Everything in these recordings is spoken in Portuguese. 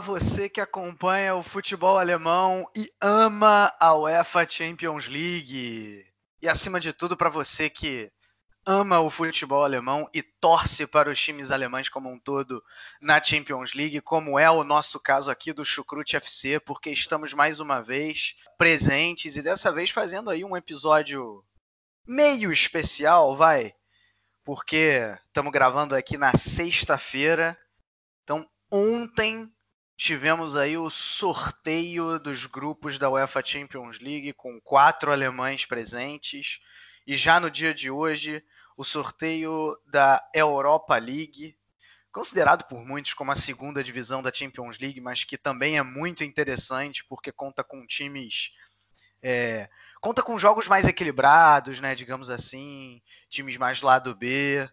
Você que acompanha o futebol alemão e ama a UEFA Champions League. E acima de tudo, para você que ama o futebol alemão e torce para os times alemães como um todo na Champions League, como é o nosso caso aqui do Chucrute FC, porque estamos mais uma vez presentes e dessa vez fazendo aí um episódio meio especial, vai, porque estamos gravando aqui na sexta-feira. Então, ontem tivemos aí o sorteio dos grupos da UEFA Champions League com quatro alemães presentes. E já no dia de hoje o sorteio da Europa League, considerado por muitos como a segunda divisão da Champions League, mas que também é muito interessante porque conta com times é, conta com jogos mais equilibrados, né, digamos assim, times mais lado B,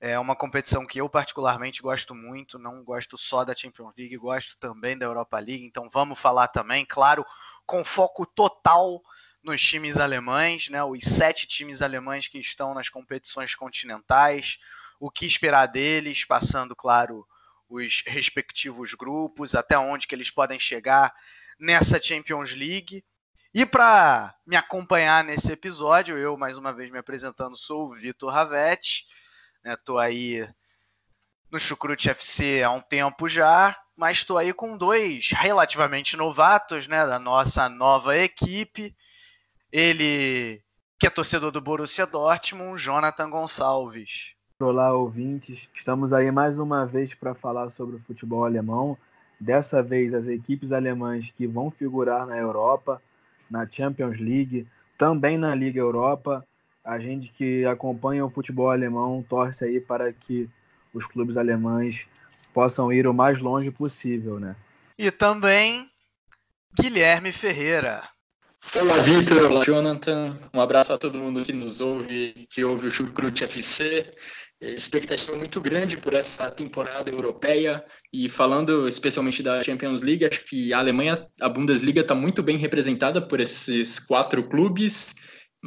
é uma competição que eu particularmente gosto muito, não gosto só da Champions League, gosto também da Europa League, então vamos falar também, claro, com foco total nos times alemães, né? Os sete times alemães que estão nas competições continentais, o que esperar deles, passando, claro, os respectivos grupos, até onde que eles podem chegar nessa Champions League. E para me acompanhar nesse episódio, eu mais uma vez me apresentando, sou o Vitor Ravetti. Né? aí no Chucrute FC há um tempo já, mas estou aí com dois relativamente novatos né, da nossa nova equipe. Ele que é torcedor do Borussia Dortmund, Jonathan Gonçalves. Olá, ouvintes. Estamos aí mais uma vez para falar sobre o futebol alemão. Dessa vez, as equipes alemãs que vão figurar na Europa, na Champions League, também na Liga Europa a gente que acompanha o futebol alemão torce aí para que os clubes alemães possam ir o mais longe possível, né? E também Guilherme Ferreira. Olá, Vitor. Olá, Jonathan. Um abraço a todo mundo que nos ouve, que ouve o Chucrute FC. Expectativa muito grande por essa temporada europeia e falando especialmente da Champions League, acho que a Alemanha, a Bundesliga está muito bem representada por esses quatro clubes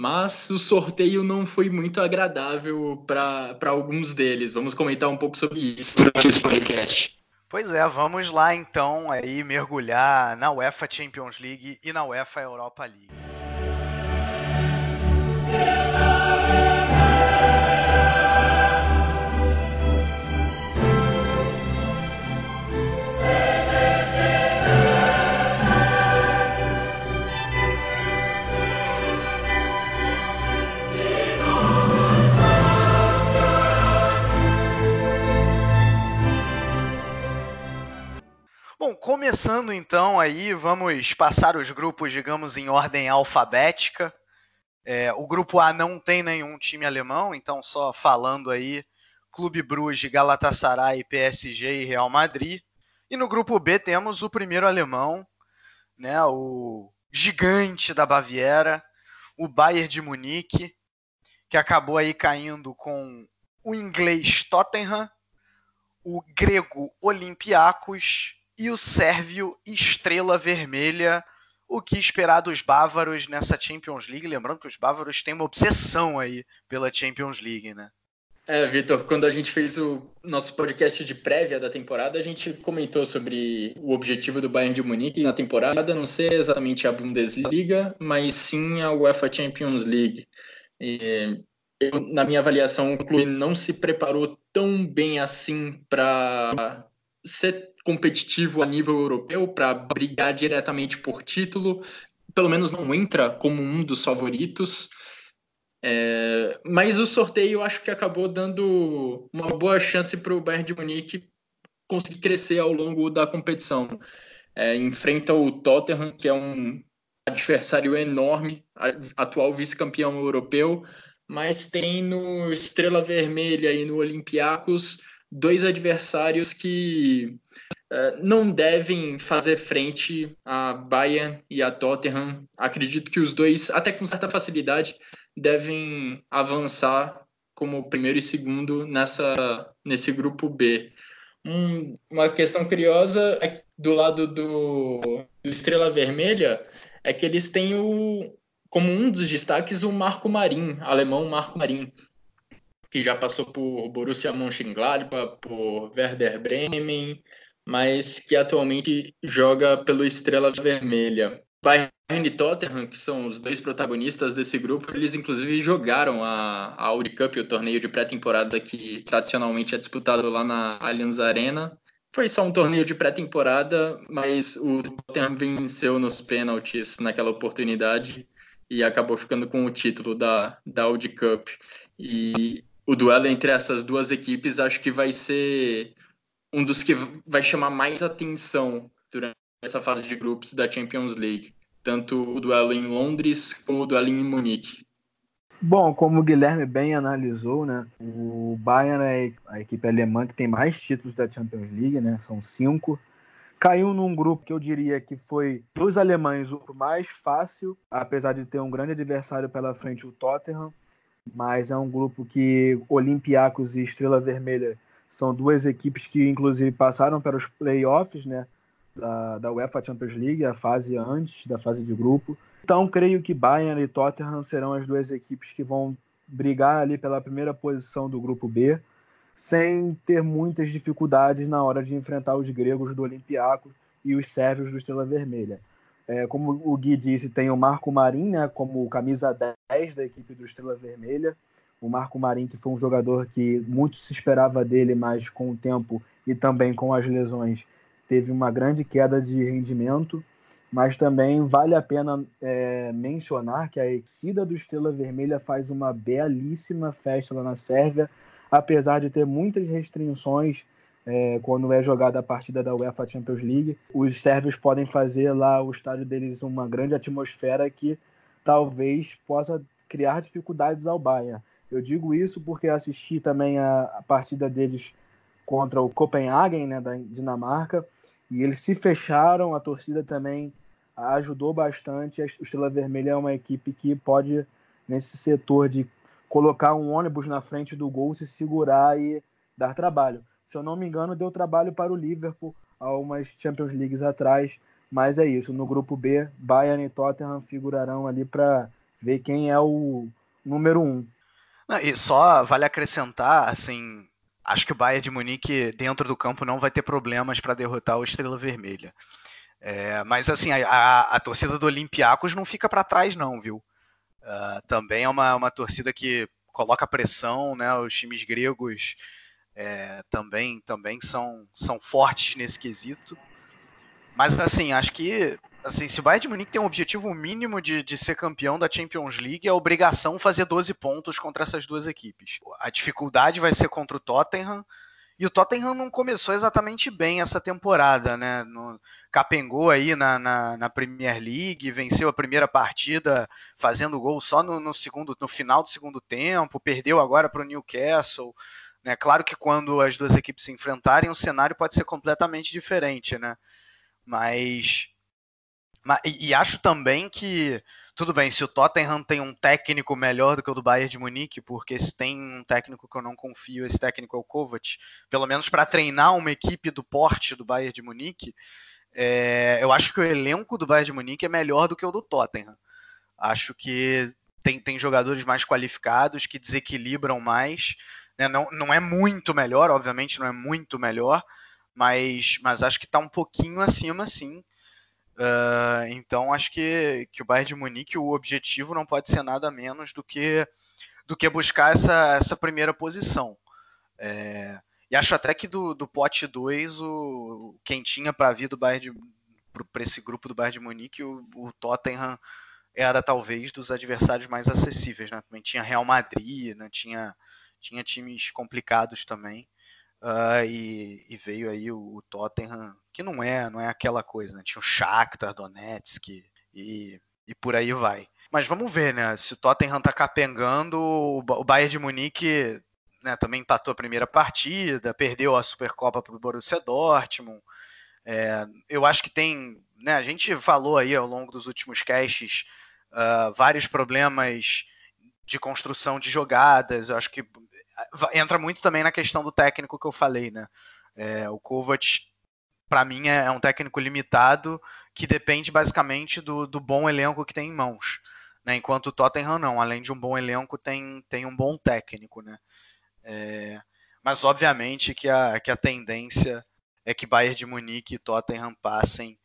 mas o sorteio não foi muito agradável para alguns deles. Vamos comentar um pouco sobre isso durante esse podcast. Pois é, vamos lá então aí mergulhar na UEFA Champions League e na UEFA Europa League. Começando então aí, vamos passar os grupos, digamos, em ordem alfabética. É, o grupo A não tem nenhum time alemão, então só falando aí, Clube Bruges, Galatasaray, PSG e Real Madrid. E no grupo B temos o primeiro alemão, né, o gigante da Baviera, o Bayern de Munique, que acabou aí caindo com o inglês Tottenham, o grego Olympiacos e o sérvio Estrela Vermelha. O que esperar dos bávaros nessa Champions League? Lembrando que os bávaros têm uma obsessão aí pela Champions League, né? É, Vitor, quando a gente fez o nosso podcast de prévia da temporada, a gente comentou sobre o objetivo do Bayern de Munique na temporada, não ser exatamente a Bundesliga, mas sim a UEFA Champions League. E eu, na minha avaliação, o clube não se preparou tão bem assim para ser competitivo a nível europeu para brigar diretamente por título. Pelo menos não entra como um dos favoritos. É, mas o sorteio acho que acabou dando uma boa chance para o Bayern de Munique conseguir crescer ao longo da competição. É, enfrenta o Tottenham, que é um adversário enorme, atual vice-campeão europeu, mas tem no Estrela Vermelha e no Olympiacos dois adversários que não devem fazer frente a Bayern e a Tottenham. Acredito que os dois, até com certa facilidade, devem avançar como primeiro e segundo nessa, nesse grupo B. Um, uma questão curiosa é do lado do, do Estrela Vermelha é que eles têm o, como um dos destaques o Marco Marin, alemão Marco Marin, que já passou por Borussia Mönchengladbach, por Werder Bremen, mas que atualmente joga pelo Estrela Vermelha. Bayern e Tottenham, que são os dois protagonistas desse grupo, eles inclusive jogaram a, a Audi Cup, o torneio de pré-temporada que tradicionalmente é disputado lá na Allianz Arena. Foi só um torneio de pré-temporada, mas o Tottenham venceu nos pênaltis naquela oportunidade e acabou ficando com o título da, da Audi Cup. E o duelo entre essas duas equipes acho que vai ser um dos que vai chamar mais atenção durante essa fase de grupos da Champions League. Tanto o duelo em Londres como o duelo em Munique. Bom, como o Guilherme bem analisou, né, o Bayern é a equipe alemã que tem mais títulos da Champions League, né, são cinco caiu num grupo que eu diria que foi dos alemães o mais fácil, apesar de ter um grande adversário pela frente, o Tottenham, mas é um grupo que Olympiacos e Estrela Vermelha são duas equipes que inclusive passaram para os playoffs, né, da, da UEFA Champions League, a fase antes da fase de grupo. Então, creio que Bayern e Tottenham serão as duas equipes que vão brigar ali pela primeira posição do grupo B sem ter muitas dificuldades na hora de enfrentar os gregos do Olympiacos e os sérvios do Estrela Vermelha. É, como o Gui disse, tem o Marco Marin né, como camisa 10 da equipe do Estrela Vermelha. O Marco Marin, que foi um jogador que muito se esperava dele, mas com o tempo e também com as lesões, teve uma grande queda de rendimento. Mas também vale a pena é, mencionar que a torcida do Estrela Vermelha faz uma belíssima festa lá na Sérvia apesar de ter muitas restrições é, quando é jogada a partida da UEFA Champions League. Os sérvios podem fazer lá o estádio deles uma grande atmosfera que talvez possa criar dificuldades ao Bayern. Eu digo isso porque assisti também a, a partida deles contra o Copenhagen, né, da Dinamarca, e eles se fecharam, a torcida também ajudou bastante. A Estrela Vermelha é uma equipe que pode, nesse setor de colocar um ônibus na frente do gol, se segurar e dar trabalho. Se eu não me engano, deu trabalho para o Liverpool há umas Champions Leagues atrás, mas é isso. No grupo B, Bayern e Tottenham figurarão ali para ver quem é o número um. E só vale acrescentar, assim, acho que o Bayern de Munique dentro do campo não vai ter problemas para derrotar o Estrela Vermelha. É, mas assim, a, a, a, torcida do Olympiacos não fica para trás não, viu? Uh, também é uma, uma torcida que coloca pressão, né? Os times gregos é, também, também são, são fortes nesse quesito. Mas assim, acho que assim, se o Bayern de Munique tem um objetivo mínimo de, de ser campeão da Champions League, é obrigação fazer 12 pontos contra essas duas equipes. A dificuldade vai ser contra o Tottenham, e o Tottenham não começou exatamente bem essa temporada, né? No, capengou aí na, na, na, Premier League, venceu a primeira partida fazendo gol só no, no segundo, no final do segundo tempo, perdeu agora para o Newcastle. Né? Claro que quando as duas equipes se enfrentarem, o cenário pode ser completamente diferente, né? Mas, mas e, e acho também que tudo bem, se o Tottenham tem um técnico melhor do que o do Bayern de Munique, porque se tem um técnico que eu não confio, esse técnico é o Kovac, pelo menos para treinar uma equipe do porte do Bayern de Munique, é, eu acho que o elenco do Bayern de Munique é melhor do que o do Tottenham. Acho que tem, tem jogadores mais qualificados, que desequilibram mais. Né? Não, não é muito melhor, obviamente não é muito melhor, mas, mas acho que está um pouquinho acima, sim, Uh, então acho que, que o Bayern de Munique, o objetivo não pode ser nada menos do que, do que buscar essa, essa primeira posição. É, e acho até que do, do pote 2, o, quem tinha para vir do Bayern para esse grupo do Bayern de Munique, o, o, Tottenham era talvez dos adversários mais acessíveis. Né? Também tinha Real Madrid, né? tinha, tinha times complicados também. Uh, e, e, veio aí o, o, Tottenham, que não é, não é aquela coisa, né? Tinha o Shakhtar Donetsk e, e por aí vai. Mas vamos ver, né? Se o Tottenham tá capengando, o Bayern de Munique né, também empatou a primeira partida, perdeu a Supercopa para o Borussia Dortmund. É, eu acho que tem, né, a gente falou aí ao longo dos últimos casts uh, vários problemas de construção de jogadas. Eu acho que entra muito também na questão do técnico que eu falei, né? É, o Kovac, para mim, é, é um técnico limitado que depende basicamente do, do bom elenco que tem em mãos. Né? Enquanto o Tottenham não, além de um bom elenco, tem, tem um bom técnico, né? É, mas obviamente que a, que a tendência é que Bayern de Munique e Tottenham passem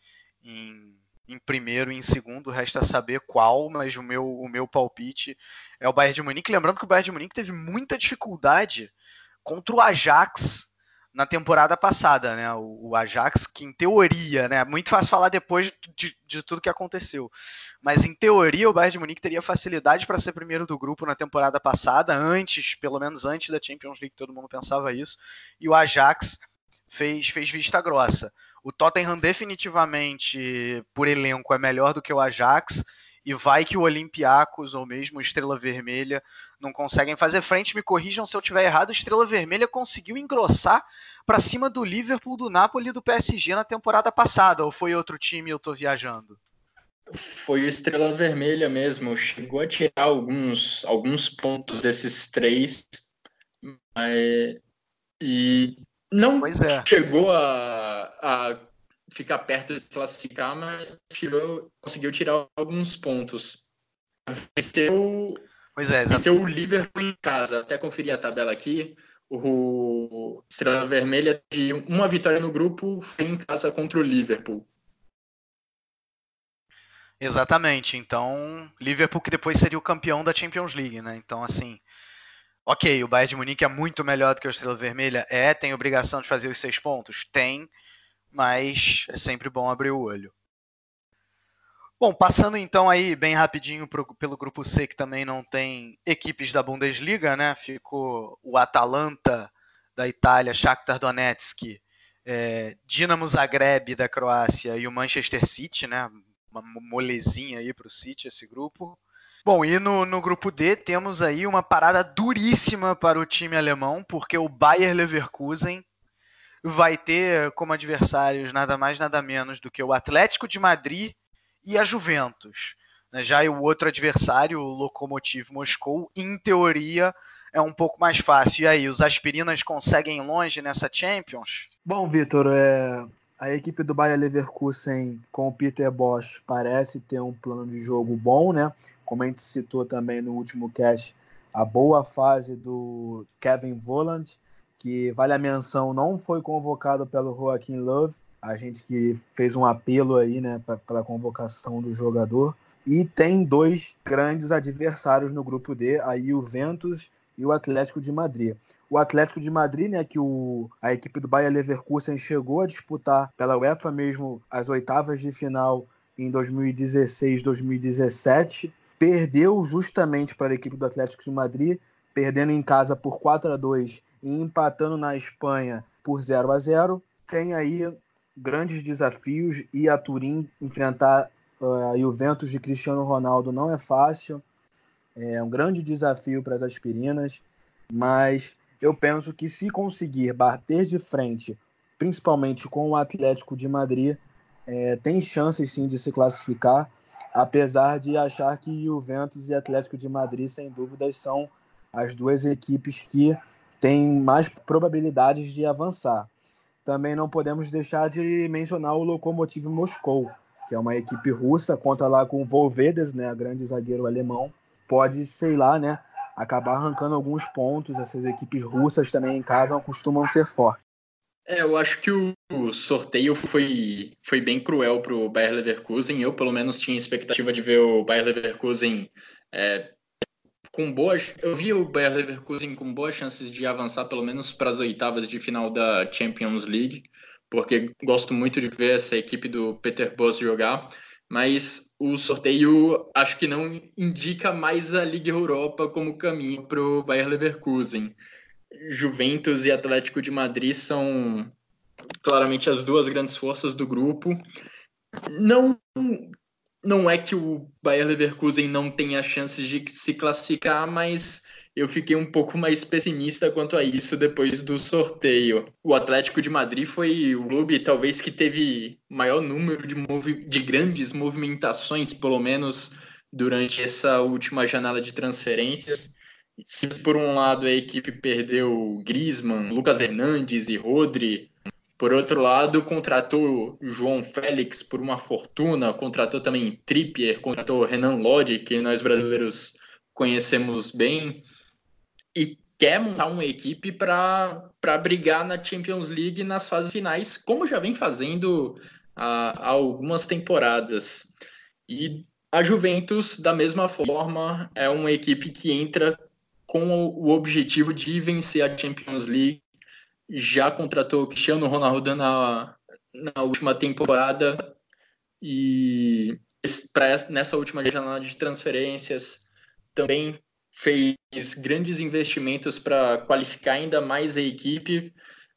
em, em primeiro e em segundo, resta saber qual, mas o meu, o meu palpite é o Bayern de Munique. Lembrando que o Bayern de Munique teve muita dificuldade contra o Ajax na temporada passada, né? O, Ajax, que em teoria, né? Muito fácil falar depois de, de, tudo que aconteceu. Mas em teoria, o Bayern de Munique teria facilidade para ser primeiro do grupo na temporada passada, antes, pelo menos antes da Champions League, todo mundo pensava isso. E o Ajax fez, fez vista grossa. O Tottenham definitivamente, por elenco, é melhor do que o Ajax e vai que o Olympiacos ou mesmo Estrela Vermelha não conseguem fazer frente. Me corrijam se eu estiver errado. Estrela Vermelha conseguiu engrossar para cima do Liverpool, do Napoli e do PSG na temporada passada. Ou foi outro time eu estou viajando? Foi o Estrela Vermelha mesmo. Chegou a tirar alguns, alguns pontos desses três. Mas... E não é. chegou a, a ficar perto de se classificar, mas tirou, conseguiu tirar alguns pontos. Venceu, pois é, venceu o Liverpool em casa. Até conferir a tabela aqui. O Estrela Vermelha de uma vitória no grupo foi em casa contra o Liverpool. Exatamente. Então, Liverpool que depois seria o campeão da Champions League, né? Então, assim, ok, o Bayern de Munique é muito melhor do que o Estrela Vermelha. É, tem obrigação de fazer os seis pontos? Tem mas é sempre bom abrir o olho. Bom, passando então aí bem rapidinho pro, pelo grupo C, que também não tem equipes da Bundesliga, né? Ficou o Atalanta da Itália, Shakhtar Donetsk, é, Dinamo Zagreb da Croácia e o Manchester City, né? Uma molezinha aí para o City esse grupo. Bom, e no, no grupo D temos aí uma parada duríssima para o time alemão, porque o Bayer Leverkusen vai ter como adversários nada mais nada menos do que o Atlético de Madrid e a Juventus. Né? Já o outro adversário, o Lokomotiv Moscou, em teoria é um pouco mais fácil. E aí, os aspirinas conseguem longe nessa Champions? Bom, Vitor, é... a equipe do Bayer Leverkusen com o Peter Bosch parece ter um plano de jogo bom, né? Como a gente citou também no último cast, a boa fase do Kevin Volland que vale a menção, não foi convocado pelo Joaquim Love, a gente que fez um apelo aí, né, pela convocação do jogador. E tem dois grandes adversários no grupo D, a Juventus e o Atlético de Madrid. O Atlético de Madrid, né, que o, a equipe do Bayer Leverkusen chegou a disputar pela UEFA mesmo as oitavas de final em 2016, 2017, perdeu justamente para a equipe do Atlético de Madrid, perdendo em casa por 4 a 2 e empatando na Espanha por 0 a 0 Tem aí grandes desafios e a Turim enfrentar uh, Juventus de Cristiano Ronaldo não é fácil. É um grande desafio para as aspirinas, mas eu penso que se conseguir bater de frente, principalmente com o Atlético de Madrid, é, tem chances sim de se classificar, apesar de achar que Juventus e Atlético de Madrid, sem dúvidas, são as duas equipes que tem mais probabilidades de avançar. Também não podemos deixar de mencionar o Lokomotiv Moscou, que é uma equipe russa, conta lá com o Volvedes, né, grande zagueiro alemão. Pode, sei lá, né, acabar arrancando alguns pontos. Essas equipes russas também em casa costumam ser fortes. É, eu acho que o sorteio foi, foi bem cruel para o Bayer Leverkusen. Eu, pelo menos, tinha expectativa de ver o Bayer Leverkusen é, com boas. Eu vi o Bayer Leverkusen com boas chances de avançar pelo menos para as oitavas de final da Champions League, porque gosto muito de ver essa equipe do Peter Bosz jogar. Mas o sorteio acho que não indica mais a Liga Europa como caminho para o Bayer Leverkusen. Juventus e Atlético de Madrid são claramente as duas grandes forças do grupo. Não não é que o Bayer Leverkusen não tenha chances de se classificar, mas eu fiquei um pouco mais pessimista quanto a isso depois do sorteio. O Atlético de Madrid foi o clube talvez que teve maior número de, de grandes movimentações, pelo menos durante essa última janela de transferências. Se por um lado a equipe perdeu Griezmann, Lucas Hernandes e Rodri, por outro lado, contratou João Félix por uma fortuna, contratou também Trippier, contratou Renan Lodge, que nós brasileiros conhecemos bem, e quer montar uma equipe para brigar na Champions League nas fases finais, como já vem fazendo há, há algumas temporadas. E a Juventus, da mesma forma, é uma equipe que entra com o objetivo de vencer a Champions League. Já contratou o Cristiano Ronaldo na, na última temporada e pra, nessa última janela de transferências também fez grandes investimentos para qualificar ainda mais a equipe,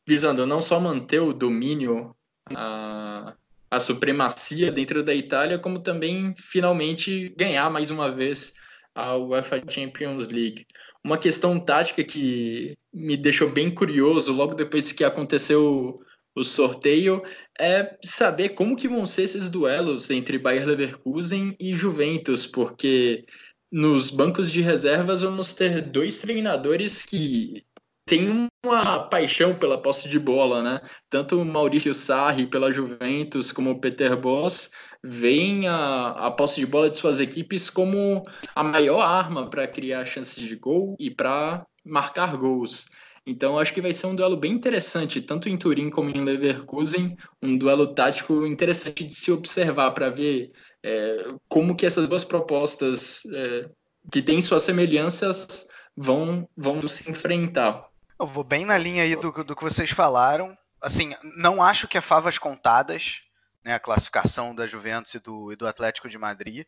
visando não só manter o domínio, a, a supremacia dentro da Itália, como também finalmente ganhar mais uma vez a UEFA Champions League. Uma questão tática que me deixou bem curioso logo depois que aconteceu o sorteio é saber como que vão ser esses duelos entre Bayer Leverkusen e Juventus, porque nos bancos de reservas vamos ter dois treinadores que têm uma paixão pela posse de bola, né? Tanto o Maurício Sarri pela Juventus como o Peter Boss veem a, a posse de bola de suas equipes como a maior arma para criar chances de gol e para marcar gols. Então acho que vai ser um duelo bem interessante, tanto em Turim como em Leverkusen, um duelo tático interessante de se observar para ver é, como que essas duas propostas é, que têm suas semelhanças vão, vão se enfrentar. Eu vou bem na linha aí do, do que vocês falaram. Assim, não acho que é favas contadas, né, a classificação da Juventus e do, e do Atlético de Madrid,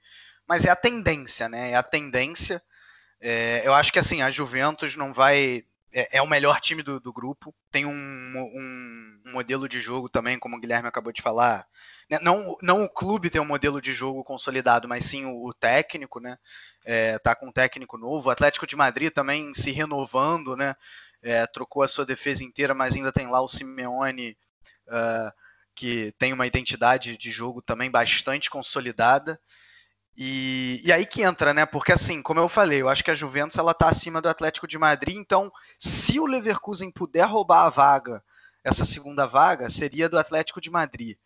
mas é a tendência, né? É a tendência. É, eu acho que assim, a Juventus não vai. É, é o melhor time do, do grupo. Tem um, um, um modelo de jogo também, como o Guilherme acabou de falar, né, não, não o clube tem um modelo de jogo consolidado, mas sim o, o técnico, né? É, tá com um técnico novo. O Atlético de Madrid também se renovando, né? É, trocou a sua defesa inteira, mas ainda tem lá o Simeone, uh, que tem uma identidade de jogo também bastante consolidada. E, e, aí que entra, né? Porque assim, como eu falei, eu acho que a Juventus ela tá acima do Atlético de Madrid, então se o Leverkusen puder roubar a vaga, essa segunda vaga, seria do Atlético de Madrid.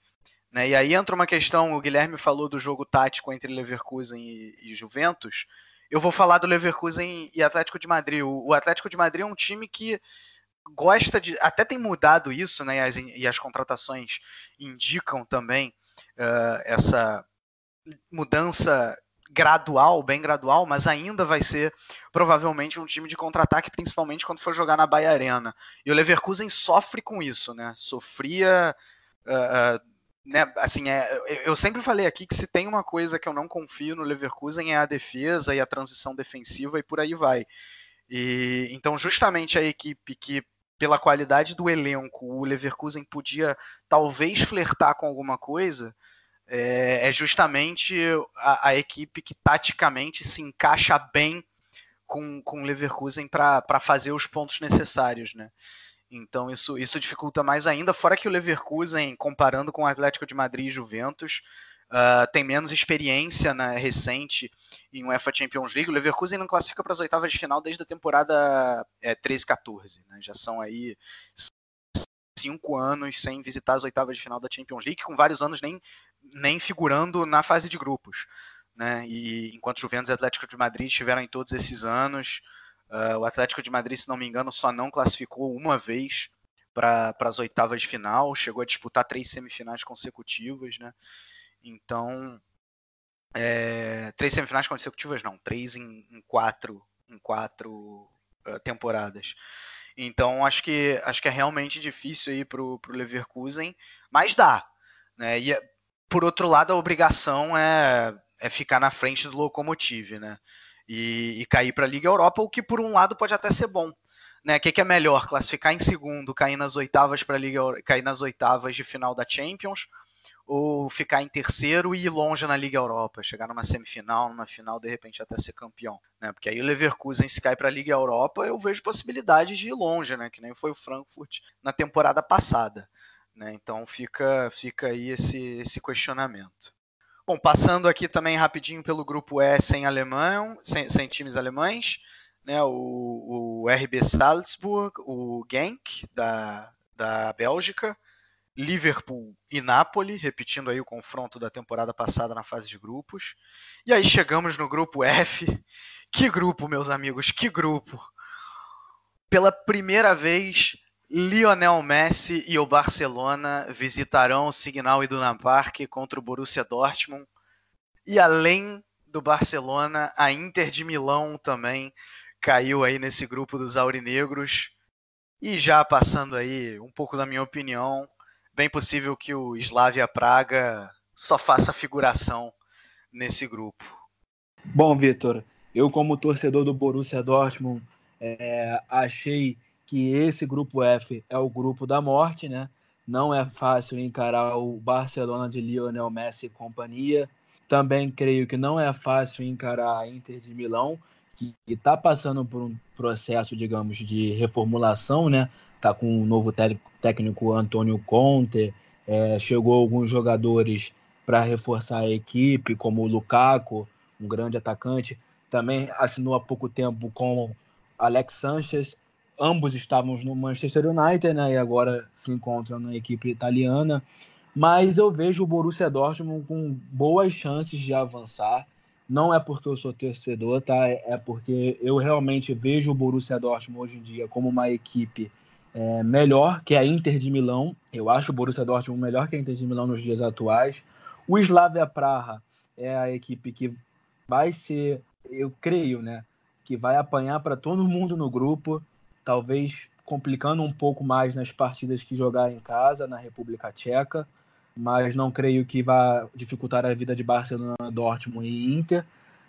Né? E aí entra uma questão, o Guilherme falou do jogo tático entre Leverkusen e, e Juventus. Eu vou falar do Leverkusen e Atlético de Madrid. O, Atlético de Madrid é um time que gosta de. Até tem mudado isso, né? E as, e as contratações indicam também uh, essa mudança gradual, bem gradual, mas ainda vai ser provavelmente um time de contra-ataque, principalmente quando for jogar na Bahia Arena. E o Leverkusen sofre com isso, né? Sofria. Uh, uh, né, assim, é, eu sempre falei aqui que se tem uma coisa que eu não confio no Leverkusen é a defesa e a transição defensiva e por aí vai. E então justamente a equipe que pela qualidade do elenco o Leverkusen podia talvez flertar com alguma coisa é, é justamente a, a, equipe que taticamente se encaixa bem com, com o Leverkusen para fazer os pontos necessários, né? Então isso, isso dificulta mais ainda. Fora que o Leverkusen, comparando com o Atlético de Madrid e Juventus, uh, tem menos experiência né, recente em UEFA Champions League. O Leverkusen não classifica para as oitavas de final desde a temporada é, 13-14. Né? Já são aí cinco anos sem visitar as oitavas de final da Champions League, com vários anos nem, nem figurando na fase de grupos. Né? E enquanto Juventus e Atlético de Madrid estiveram em todos esses anos, Uh, o Atlético de Madrid, se não me engano, só não classificou uma vez para as oitavas de final, chegou a disputar três semifinais consecutivas, né? Então, é, três semifinais consecutivas não, três em, em quatro, em quatro uh, temporadas. Então, acho que acho que é realmente difícil aí para o Leverkusen, mas dá, né? E por outro lado, a obrigação é, é ficar na frente do Lokomotiv, né? E, e cair para a Liga Europa, o que por um lado pode até ser bom. Né? O que, que, é melhor? Classificar em segundo, cair nas oitavas para Liga, cair nas oitavas de final da Champions, ou ficar em terceiro e ir longe na Liga Europa, chegar numa semifinal, numa final, de repente até ser campeão, né? Porque aí o Leverkusen se cai para a Liga Europa, eu vejo possibilidades de ir longe, né? Que nem foi o Frankfurt na temporada passada, né? Então fica fica aí esse esse questionamento. Bom, passando aqui também rapidinho pelo grupo E sem alemão, sem, sem times alemães, né? O, o RB Salzburg, o Genk da, da Bélgica, Liverpool e Napoli, repetindo aí o confronto da temporada passada na fase de grupos. E aí chegamos no grupo F. Que grupo, meus amigos, que grupo! Pela primeira vez, Lionel Messi e o Barcelona visitarão o Signal Iduna Park contra o Borussia Dortmund. E além do Barcelona, a Inter de Milão também caiu aí nesse grupo dos aurinegros. E já passando aí um pouco da minha opinião, bem possível que o Slavia Praga só faça figuração nesse grupo. Bom, Vitor, eu como torcedor do Borussia Dortmund é, achei que esse grupo F é o grupo da morte, né? Não é fácil encarar o Barcelona de Lionel Messi e companhia. Também creio que não é fácil encarar a Inter de Milão, que está passando por um processo, digamos, de reformulação, né? Tá com o novo técnico Antônio Conte, é, chegou alguns jogadores para reforçar a equipe, como o Lukaku, um grande atacante, também assinou há pouco tempo com Alex Sanchez. Ambos estavam no Manchester United, né? E agora se encontram na equipe italiana. Mas eu vejo o Borussia Dortmund com boas chances de avançar. Não é porque eu sou torcedor, tá? É porque eu realmente vejo o Borussia Dortmund hoje em dia como uma equipe é, melhor que a Inter de Milão. Eu acho o Borussia Dortmund melhor que a Inter de Milão nos dias atuais. O Slavia Praha é a equipe que vai ser, eu creio, né, que vai apanhar para todo mundo no grupo, talvez complicando um pouco mais nas partidas que jogar em casa na República Tcheca mas não creio que vá dificultar a vida de Barcelona, Dortmund e Inter.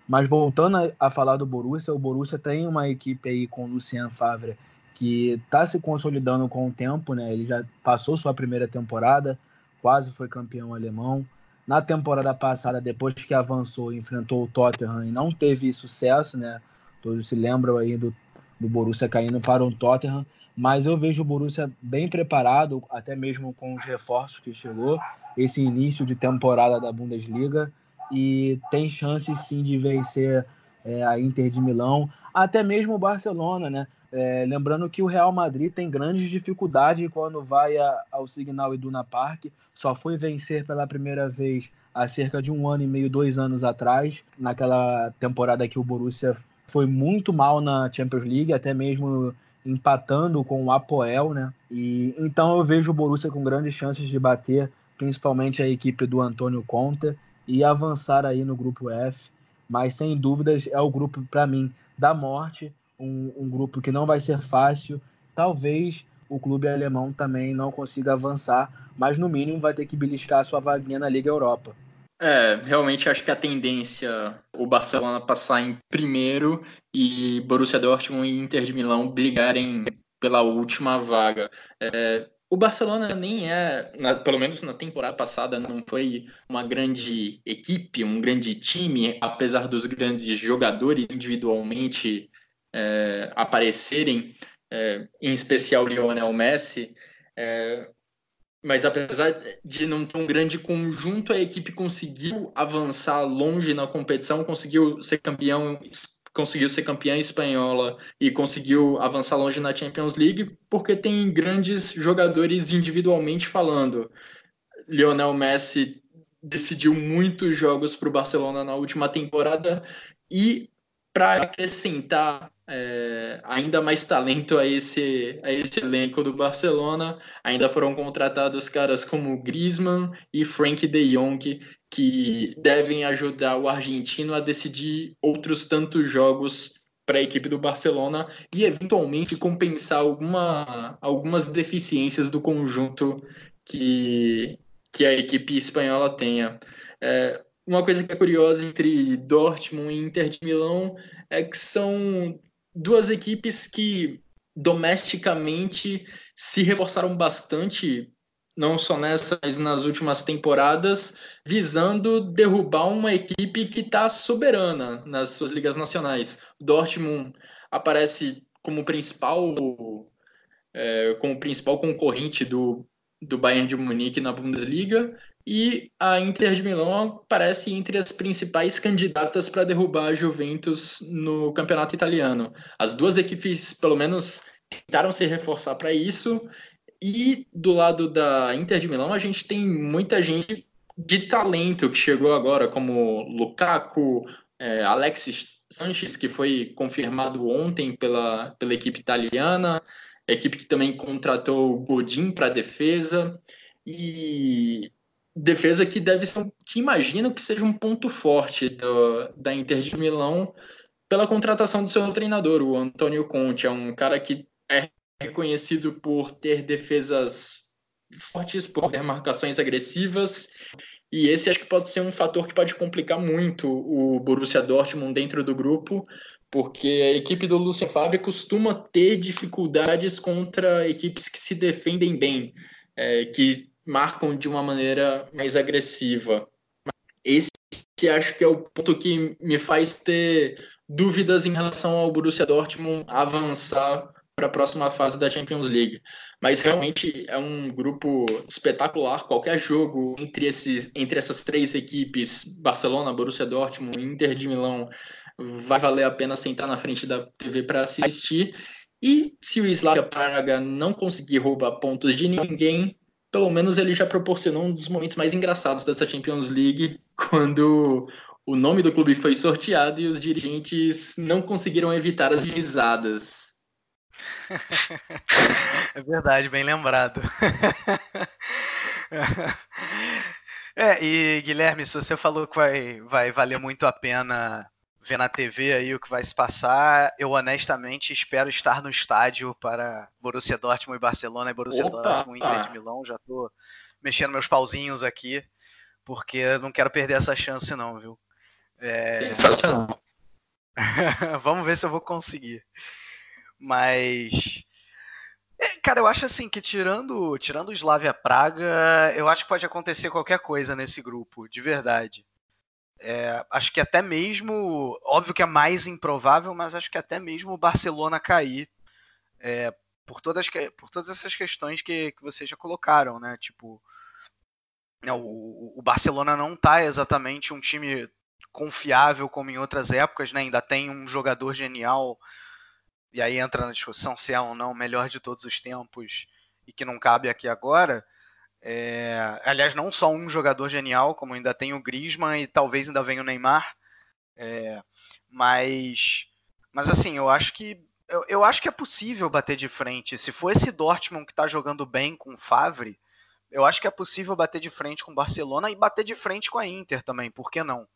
Mas voltando a, falar do Borussia, o Borussia tem uma equipe aí com o Lucien Favre que está se consolidando com o tempo, né? Ele já passou sua primeira temporada, quase foi campeão alemão. Na temporada passada, depois que avançou, enfrentou o Tottenham e não teve sucesso, né? Todos se lembram aí do, do Borussia caindo para o Tottenham mas eu vejo o Borussia bem preparado, até mesmo com os reforços que chegou, esse início de temporada da Bundesliga, e tem chances sim de vencer é, a Inter de Milão, até mesmo o Barcelona, né? É, lembrando que o Real Madrid tem grandes dificuldades quando vai a, ao Signal Iduna Park, só foi vencer pela primeira vez há cerca de um ano e meio, dois anos atrás, naquela temporada que o Borussia foi muito mal na Champions League, até mesmo empatando com o Apoel, né? E então eu vejo o Borussia com grandes chances de bater, principalmente a equipe do Antônio Conte e avançar aí no grupo F. Mas sem dúvidas é o grupo para mim da morte, um, um grupo que não vai ser fácil. Talvez o clube alemão também não consiga avançar, mas no mínimo vai ter que beliscar sua vaguinha na Liga Europa. É, realmente acho que a tendência o Barcelona passar em primeiro e Borussia Dortmund e Inter de Milão brigarem pela última vaga. É, o Barcelona nem é, na, pelo menos na temporada passada, não foi uma grande equipe, um grande time, apesar dos grandes jogadores individualmente é, aparecerem, é, em especial Lionel Messi. É, mas apesar de não ter um grande conjunto, a equipe conseguiu avançar longe na competição, conseguiu ser campeão, conseguiu ser campeã espanhola e conseguiu avançar longe na Champions League, porque tem grandes jogadores individualmente falando. Lionel Messi decidiu muitos jogos para o Barcelona na última temporada e para acrescentar é, ainda mais talento a esse, a esse elenco do Barcelona. Ainda foram contratados caras como Griezmann e Frank de Jong, que devem ajudar o argentino a decidir outros tantos jogos para a equipe do Barcelona e eventualmente compensar alguma, algumas deficiências do conjunto que, que a equipe espanhola tenha. É, uma coisa que é curiosa entre Dortmund e Inter de Milão é que são duas equipes que domesticamente se reforçaram bastante não só nessa, mas nas últimas temporadas, visando derrubar uma equipe que está soberana nas suas ligas nacionais. O Dortmund aparece como principal, é, como principal concorrente do, do Bayern de Munique na Bundesliga e a Inter de Milão aparece entre as principais candidatas para derrubar a Juventus no campeonato italiano. As duas equipes, pelo menos, tentaram se reforçar para isso. E do lado da Inter de Milão, a gente tem muita gente de talento que chegou agora, como Lukaku, é, Alexis Sanches, que foi confirmado ontem pela, pela equipe italiana, equipe que também contratou o Godin para a defesa. E defesa que deve ser, que imagino que seja um ponto forte do, da Inter de Milão pela contratação do seu treinador, o Antônio Conte. É um cara que é reconhecido por ter defesas fortes, por ter marcações agressivas. E esse acho que pode ser um fator que pode complicar muito o Borussia Dortmund dentro do grupo, porque a equipe do Lucien Favre costuma ter dificuldades contra equipes que se defendem bem, é, que marcam de uma maneira mais agressiva. Esse acho que é o ponto que me faz ter dúvidas em relação ao Borussia Dortmund avançar para a próxima fase da Champions League. Mas realmente é um grupo espetacular. Qualquer jogo entre, esses, entre essas três equipes, Barcelona, Borussia Dortmund, Inter de Milão, vai valer a pena sentar na frente da TV para assistir. E se o Slavia Praga não conseguir roubar pontos de ninguém, pelo menos ele já proporcionou um dos momentos mais engraçados dessa Champions League, quando o nome do clube foi sorteado e os dirigentes não conseguiram evitar as risadas. É verdade, bem lembrado. É, e Guilherme, se você falou que vai, vai valer muito a pena ver na TV aí o que vai se passar. Eu honestamente espero estar no estádio para Borussia Dortmund e Barcelona e Borussia Opa! Dortmund e Inter de Milão. Já tô mexendo meus pauzinhos aqui, porque não quero perder essa chance não, viu? É... Sensacional. Vamos ver se eu vou conseguir. Mas é, Cara, eu acho assim que tirando, tirando o Slavia Praga, eu acho que pode acontecer qualquer coisa nesse grupo, de verdade. É, acho que até mesmo, óbvio que é mais improvável, mas acho que até mesmo o Barcelona cair é, por, todas, por todas essas questões que, que vocês já colocaram, né? Tipo, né, o, o Barcelona não tá exatamente um time confiável como em outras épocas, né? Ainda tem um jogador genial, e aí entra na discussão se é ou não o melhor de todos os tempos e que não cabe aqui agora. É, aliás, não só um jogador genial, como ainda tem o Griezmann e talvez ainda venha o Neymar. É, mas, mas assim, eu acho que eu, eu, acho que é possível bater de frente. Se for esse Dortmund que está jogando bem com o Favre, eu acho que é possível bater de frente com o Barcelona e bater de frente com a Inter também, por que não?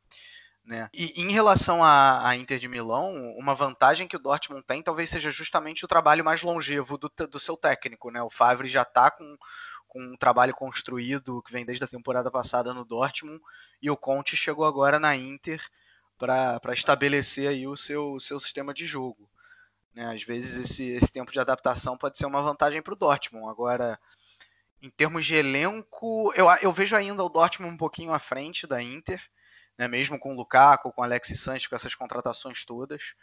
Né? E em relação à, Inter de Milão, uma vantagem que o Dortmund tem talvez seja justamente o trabalho mais longevo do, do seu técnico. Né? O Favre já está com com um trabalho construído que vem desde a temporada passada no Dortmund, e o Conte chegou agora na Inter para estabelecer aí o seu, o seu sistema de jogo. Né? Às vezes esse, esse tempo de adaptação pode ser uma vantagem para o Dortmund. Agora, em termos de elenco, eu, eu vejo ainda o Dortmund um pouquinho à frente da Inter, né? mesmo com o Lukaku, com o Alexis Sanches, com essas contratações todas.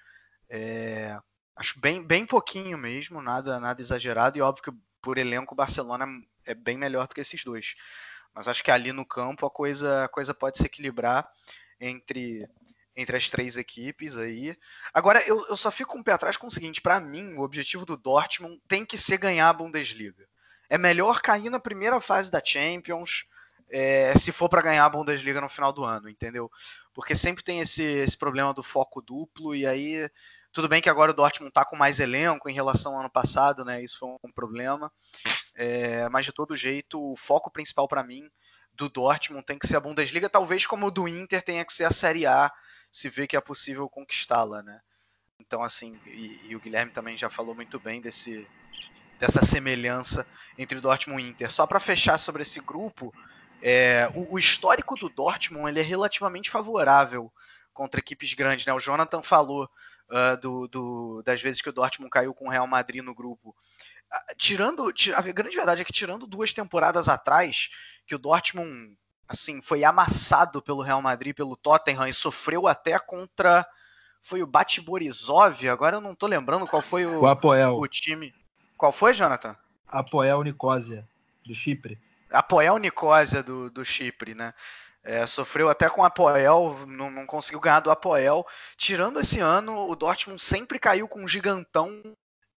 É, acho bem, bem pouquinho mesmo, nada, nada exagerado, e óbvio que por elenco o Barcelona é bem melhor do que esses dois. Mas acho que ali no campo a coisa, a coisa pode se equilibrar entre, entre as três equipes aí. Agora, eu, eu só fico um pé atrás com o seguinte: para mim, o objetivo do Dortmund tem que ser ganhar a Bundesliga. É melhor cair na primeira fase da Champions. É, se for para ganhar a Bundesliga no final do ano, entendeu? Porque sempre tem esse, esse problema do foco duplo, e aí tudo bem que agora o Dortmund está com mais elenco em relação ao ano passado, né? Isso foi um problema. É, mas de todo jeito, o foco principal para mim do Dortmund tem que ser a Bundesliga, talvez como o do Inter tenha que ser a Série A, se vê que é possível conquistá-la, né? Então, assim, e, e, o Guilherme também já falou muito bem desse, dessa semelhança entre o Dortmund e o Inter. Só para fechar sobre esse grupo, é, o, o, histórico do Dortmund ele é relativamente favorável contra equipes grandes, né? O Jonathan falou uh, do, do, das vezes que o Dortmund caiu com o Real Madrid no grupo. Tirando. A grande verdade é que, tirando duas temporadas atrás, que o Dortmund assim, foi amassado pelo Real Madrid, pelo Tottenham e sofreu até contra foi o Bate Borisov, agora eu não tô lembrando qual foi o, o, Apoel. o time. Qual foi, Jonathan? Apoel Nicosia, do Chipre. Apoel Nicosia do, do Chipre, né? É, sofreu até com o Apoel, não, não, conseguiu ganhar do Apoel. Tirando esse ano, o Dortmund sempre caiu com um gigantão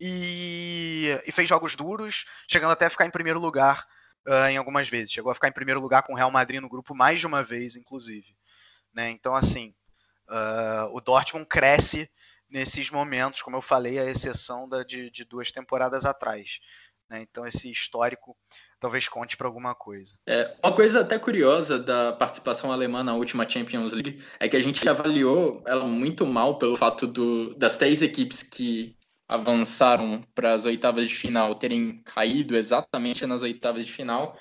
e, e fez jogos duros, chegando até a ficar em primeiro lugar uh, em algumas vezes. Chegou a ficar em primeiro lugar com o Real Madrid no grupo mais de uma vez, inclusive. Né? Então, assim, uh, o Dortmund cresce nesses momentos, como eu falei, a exceção da, de, de duas temporadas atrás. Né? Então, esse histórico talvez conte para alguma coisa. É, uma coisa até curiosa da participação alemã na última Champions League é que a gente avaliou ela muito mal pelo fato do, das três equipes que avançaram para as oitavas de final terem caído exatamente nas oitavas de final,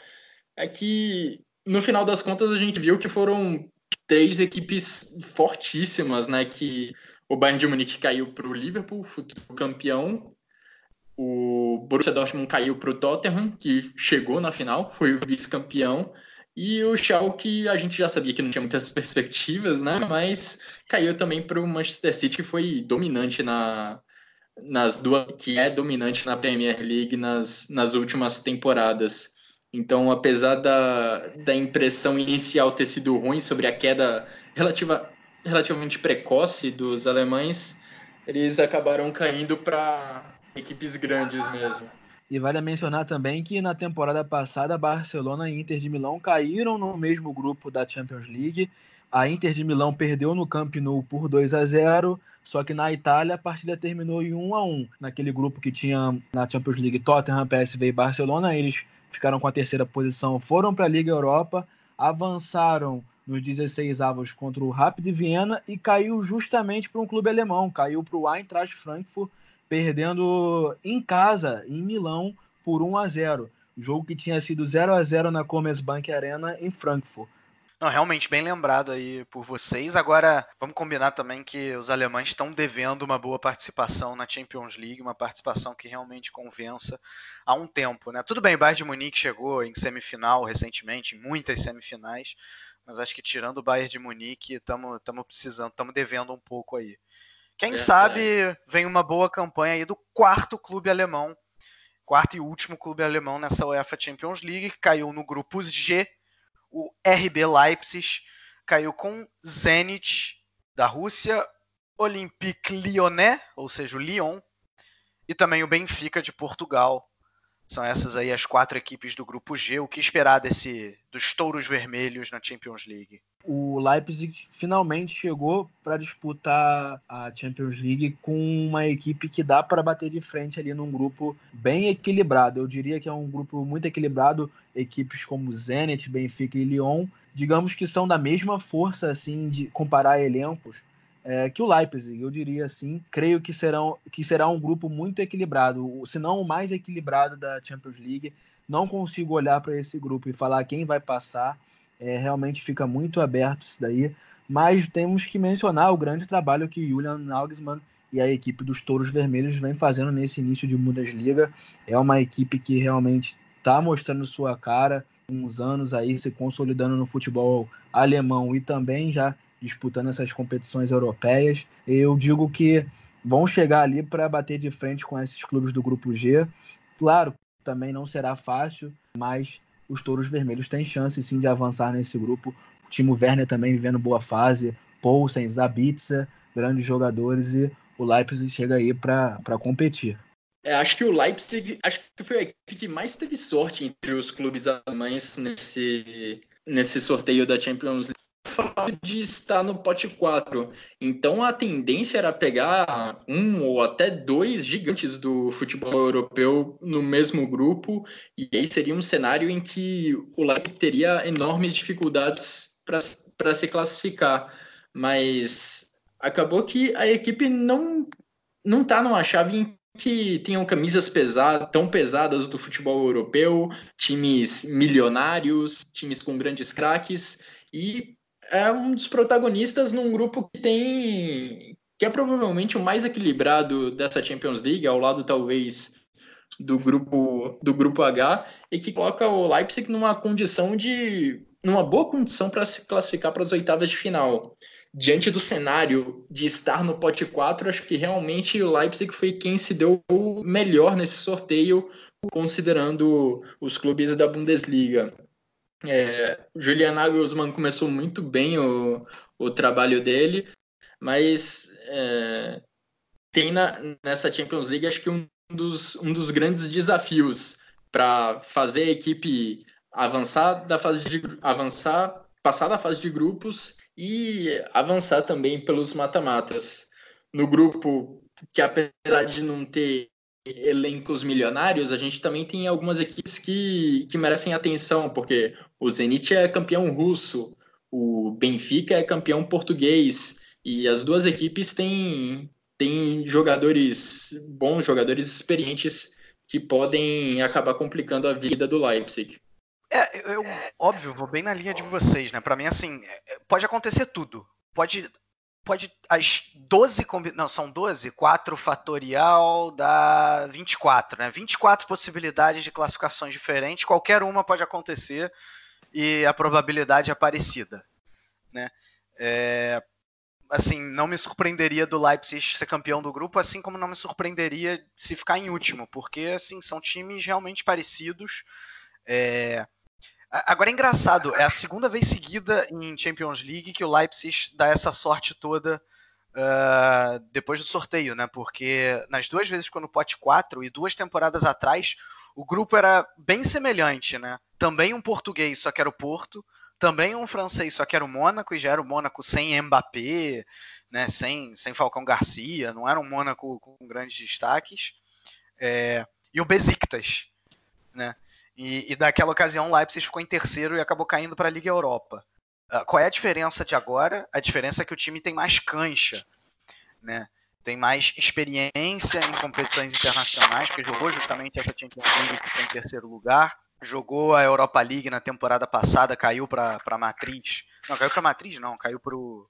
é que no final das contas a gente viu que foram três equipes fortíssimas, né? Que o Bayern de Munique caiu para o Liverpool, futuro campeão. O Borussia Dortmund caiu para o Tottenham, que chegou na final, foi o vice-campeão. E o Schalke, a gente já sabia que não tinha muitas perspectivas, né? Mas caiu também para o Manchester City, que foi dominante na, nas duas que é dominante na Premier League nas, nas últimas temporadas. Então, apesar da, da impressão inicial ter sido ruim sobre a queda relativa, relativamente precoce dos alemães, eles acabaram caindo para equipes grandes mesmo. E vale mencionar também que na temporada passada, Barcelona e Inter de Milão caíram no mesmo grupo da Champions League. A Inter de Milão perdeu no Camp Nou por 2 a 0 só que na Itália a partida terminou em 1 a 1 Naquele grupo que tinha na Champions League Tottenham, PSV e Barcelona, eles ficaram com a terceira posição, foram para a Liga Europa, avançaram nos 16 avos contra o Rapid Viena e caiu justamente para um clube alemão, caiu para o Eintracht Frankfurt, perdendo em casa, em Milão, por 1 a 0. Jogo que tinha sido 0 a 0 na Commerzbank Arena em Frankfurt. Não, realmente bem lembrado aí por vocês. Agora, vamos combinar também que os alemães estão devendo uma boa participação na Champions League, uma participação que realmente convença há um tempo, né? Tudo bem, o Bayern de Munique chegou em semifinal recentemente, em muitas semifinais, mas acho que tirando o Bayern de Munique, estamos precisando, estamos devendo um pouco aí. Quem sabe vem uma boa campanha aí do quarto clube alemão, quarto e último clube alemão nessa UEFA Champions League, que caiu no grupo G o RB Leipzig caiu com Zenit da Rússia, Olympique Lyonnais, ou seja, o Lyon, e também o Benfica de Portugal. São essas aí as quatro equipes do grupo G. O que esperar desse dos touros vermelhos na Champions League? O Leipzig finalmente chegou para disputar a Champions League com uma equipe que dá para bater de frente ali num grupo bem equilibrado. Eu diria que é um grupo muito equilibrado, equipes como Zenit, Benfica e Lyon, digamos que são da mesma força assim de comparar elencos é, que o Leipzig, eu diria assim, creio que, serão, que será um grupo muito equilibrado, se não o mais equilibrado da Champions League. Não consigo olhar para esse grupo e falar quem vai passar, é, realmente fica muito aberto isso daí, mas temos que mencionar o grande trabalho que Julian Nagelsmann e a equipe dos Touros Vermelhos vem fazendo nesse início de Bundesliga. É uma equipe que realmente está mostrando sua cara, uns anos aí se consolidando no futebol alemão e também já disputando essas competições europeias. Eu digo que vão chegar ali para bater de frente com esses clubes do grupo G. Claro, também não será fácil, mas os Touros Vermelhos têm chance sim de avançar nesse grupo. O Timo Werner também vivendo boa fase, Poulsen, Zabitza, grandes jogadores e o Leipzig chega aí para competir. É, acho que o Leipzig acho que foi a equipe que mais teve sorte entre os clubes alemães nesse, nesse sorteio da Champions League fato de estar no pote 4. Então a tendência era pegar um ou até dois gigantes do futebol europeu no mesmo grupo, e aí seria um cenário em que o Leipzig teria enormes dificuldades para se classificar. Mas acabou que a equipe não não está numa chave em que tenham camisas pesadas, tão pesadas do futebol europeu, times milionários, times com grandes craques, e é um dos protagonistas num grupo que tem que é provavelmente o mais equilibrado dessa Champions League, ao lado talvez do grupo do grupo H e que coloca o Leipzig numa condição de numa boa condição para se classificar para as oitavas de final. Diante do cenário de estar no pote 4, acho que realmente o Leipzig foi quem se deu melhor nesse sorteio, considerando os clubes da Bundesliga. É, Julian Nagelsmann começou muito bem o, o trabalho dele, mas é, tem na, nessa Champions League acho que um dos, um dos grandes desafios para fazer a equipe avançar da fase de avançar, passar da fase de grupos e avançar também pelos mata-matas. No grupo que apesar de não ter elencos milionários, a gente também tem algumas equipes que, que merecem atenção, porque o Zenit é campeão russo, o Benfica é campeão português, e as duas equipes têm, têm jogadores bons, jogadores experientes que podem acabar complicando a vida do Leipzig. É, eu, óbvio, vou bem na linha de vocês, né? Para mim, assim, é, pode acontecer tudo. Pode pode as 12 não são 12, 4 fatorial dá 24, né? 24 possibilidades de classificações diferentes, qualquer uma pode acontecer e a probabilidade é parecida, né? É, assim, não me surpreenderia do Leipzig ser campeão do grupo, assim como não me surpreenderia se ficar em último, porque assim são times realmente parecidos. É, Agora é engraçado, é a segunda vez seguida em Champions League que o Leipzig dá essa sorte toda uh, depois do sorteio, né? Porque nas duas vezes ficou no pote 4 e duas temporadas atrás o grupo era bem semelhante, né? Também um português, só que era o Porto, também um francês, só que era o Mônaco, e já era o Mônaco sem Mbappé, né? sem, sem Falcão Garcia, não era um Mônaco com grandes destaques. É, e o Besiktas, né? E, e daquela ocasião, o Leipzig ficou em terceiro e acabou caindo para a Liga Europa. Uh, qual é a diferença de agora? A diferença é que o time tem mais cancha, né? Tem mais experiência em competições internacionais, porque jogou justamente essa Champions League que ficou em terceiro lugar. Jogou a Europa League na temporada passada, caiu para a Matriz. Não, caiu para a Matriz, não, caiu para o.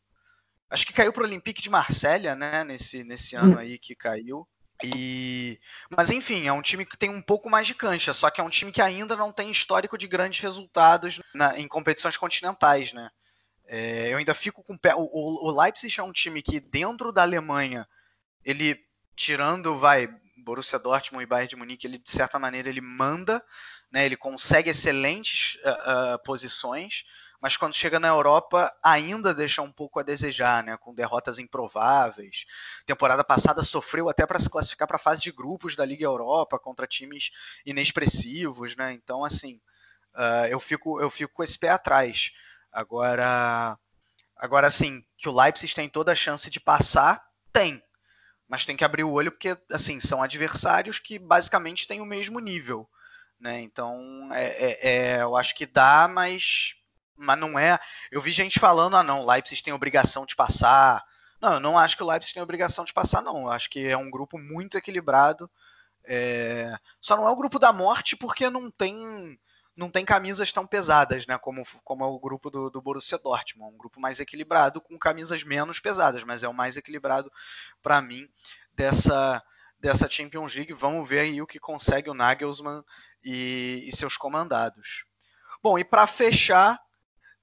Acho que caiu para o Olympique de Marselha, né? Nesse, nesse ano hum. aí que caiu. E, mas enfim, é um time que tem um pouco mais de cancha, só que é um time que ainda não tem histórico de grandes resultados na, em competições continentais, né? É, eu ainda fico com. O, o, Leipzig é um time que dentro da Alemanha, ele tirando, vai, Borussia Dortmund e Bayern de Munique, ele de certa maneira ele manda, né? Ele consegue excelentes uh, uh, posições mas quando chega na Europa ainda deixa um pouco a desejar, né, com derrotas improváveis. Temporada passada sofreu até para se classificar para a fase de grupos da Liga Europa contra times inexpressivos, né? Então assim, uh, eu fico eu fico com esse pé atrás. Agora, agora sim, que o Leipzig tem toda a chance de passar, tem. Mas tem que abrir o olho porque assim são adversários que basicamente têm o mesmo nível. Né? Então, é, é, é, eu acho que dá, mas mas não é. Eu vi gente falando, ah, não, Leipzig tem obrigação de passar. Não, eu não acho que o Leipzig tem obrigação de passar, não. Eu acho que é um grupo muito equilibrado. É... Só não é o grupo da morte porque não tem não tem camisas tão pesadas, né? Como, como é o grupo do, do Borussia Dortmund. Um grupo mais equilibrado com camisas menos pesadas, mas é o mais equilibrado para mim dessa, dessa Champions League. Vamos ver aí o que consegue o Nagelsmann e, e seus comandados. Bom, e para fechar,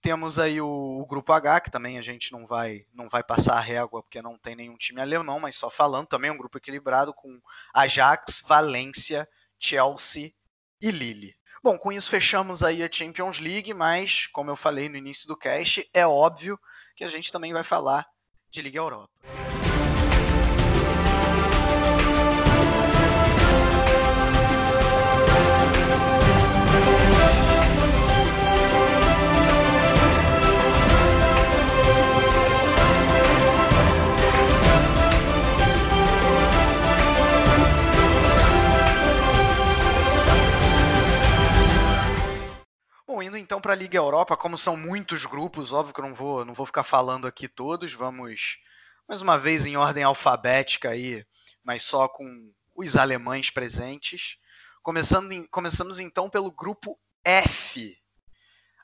temos aí o, o, grupo H, que também a gente não vai não vai passar a régua porque não tem nenhum time alemão, mas só falando, também é um grupo equilibrado com Ajax, Valência, Chelsea e Lille. Bom, com isso fechamos aí a Champions League, mas como eu falei no início do cast, é óbvio que a gente também vai falar de Liga Europa. Indo então para a Liga Europa, como são muitos grupos, óbvio que eu não vou, não vou ficar falando aqui todos, vamos mais uma vez em ordem alfabética aí, mas só com os alemães presentes. Começando em, começamos então pelo grupo F.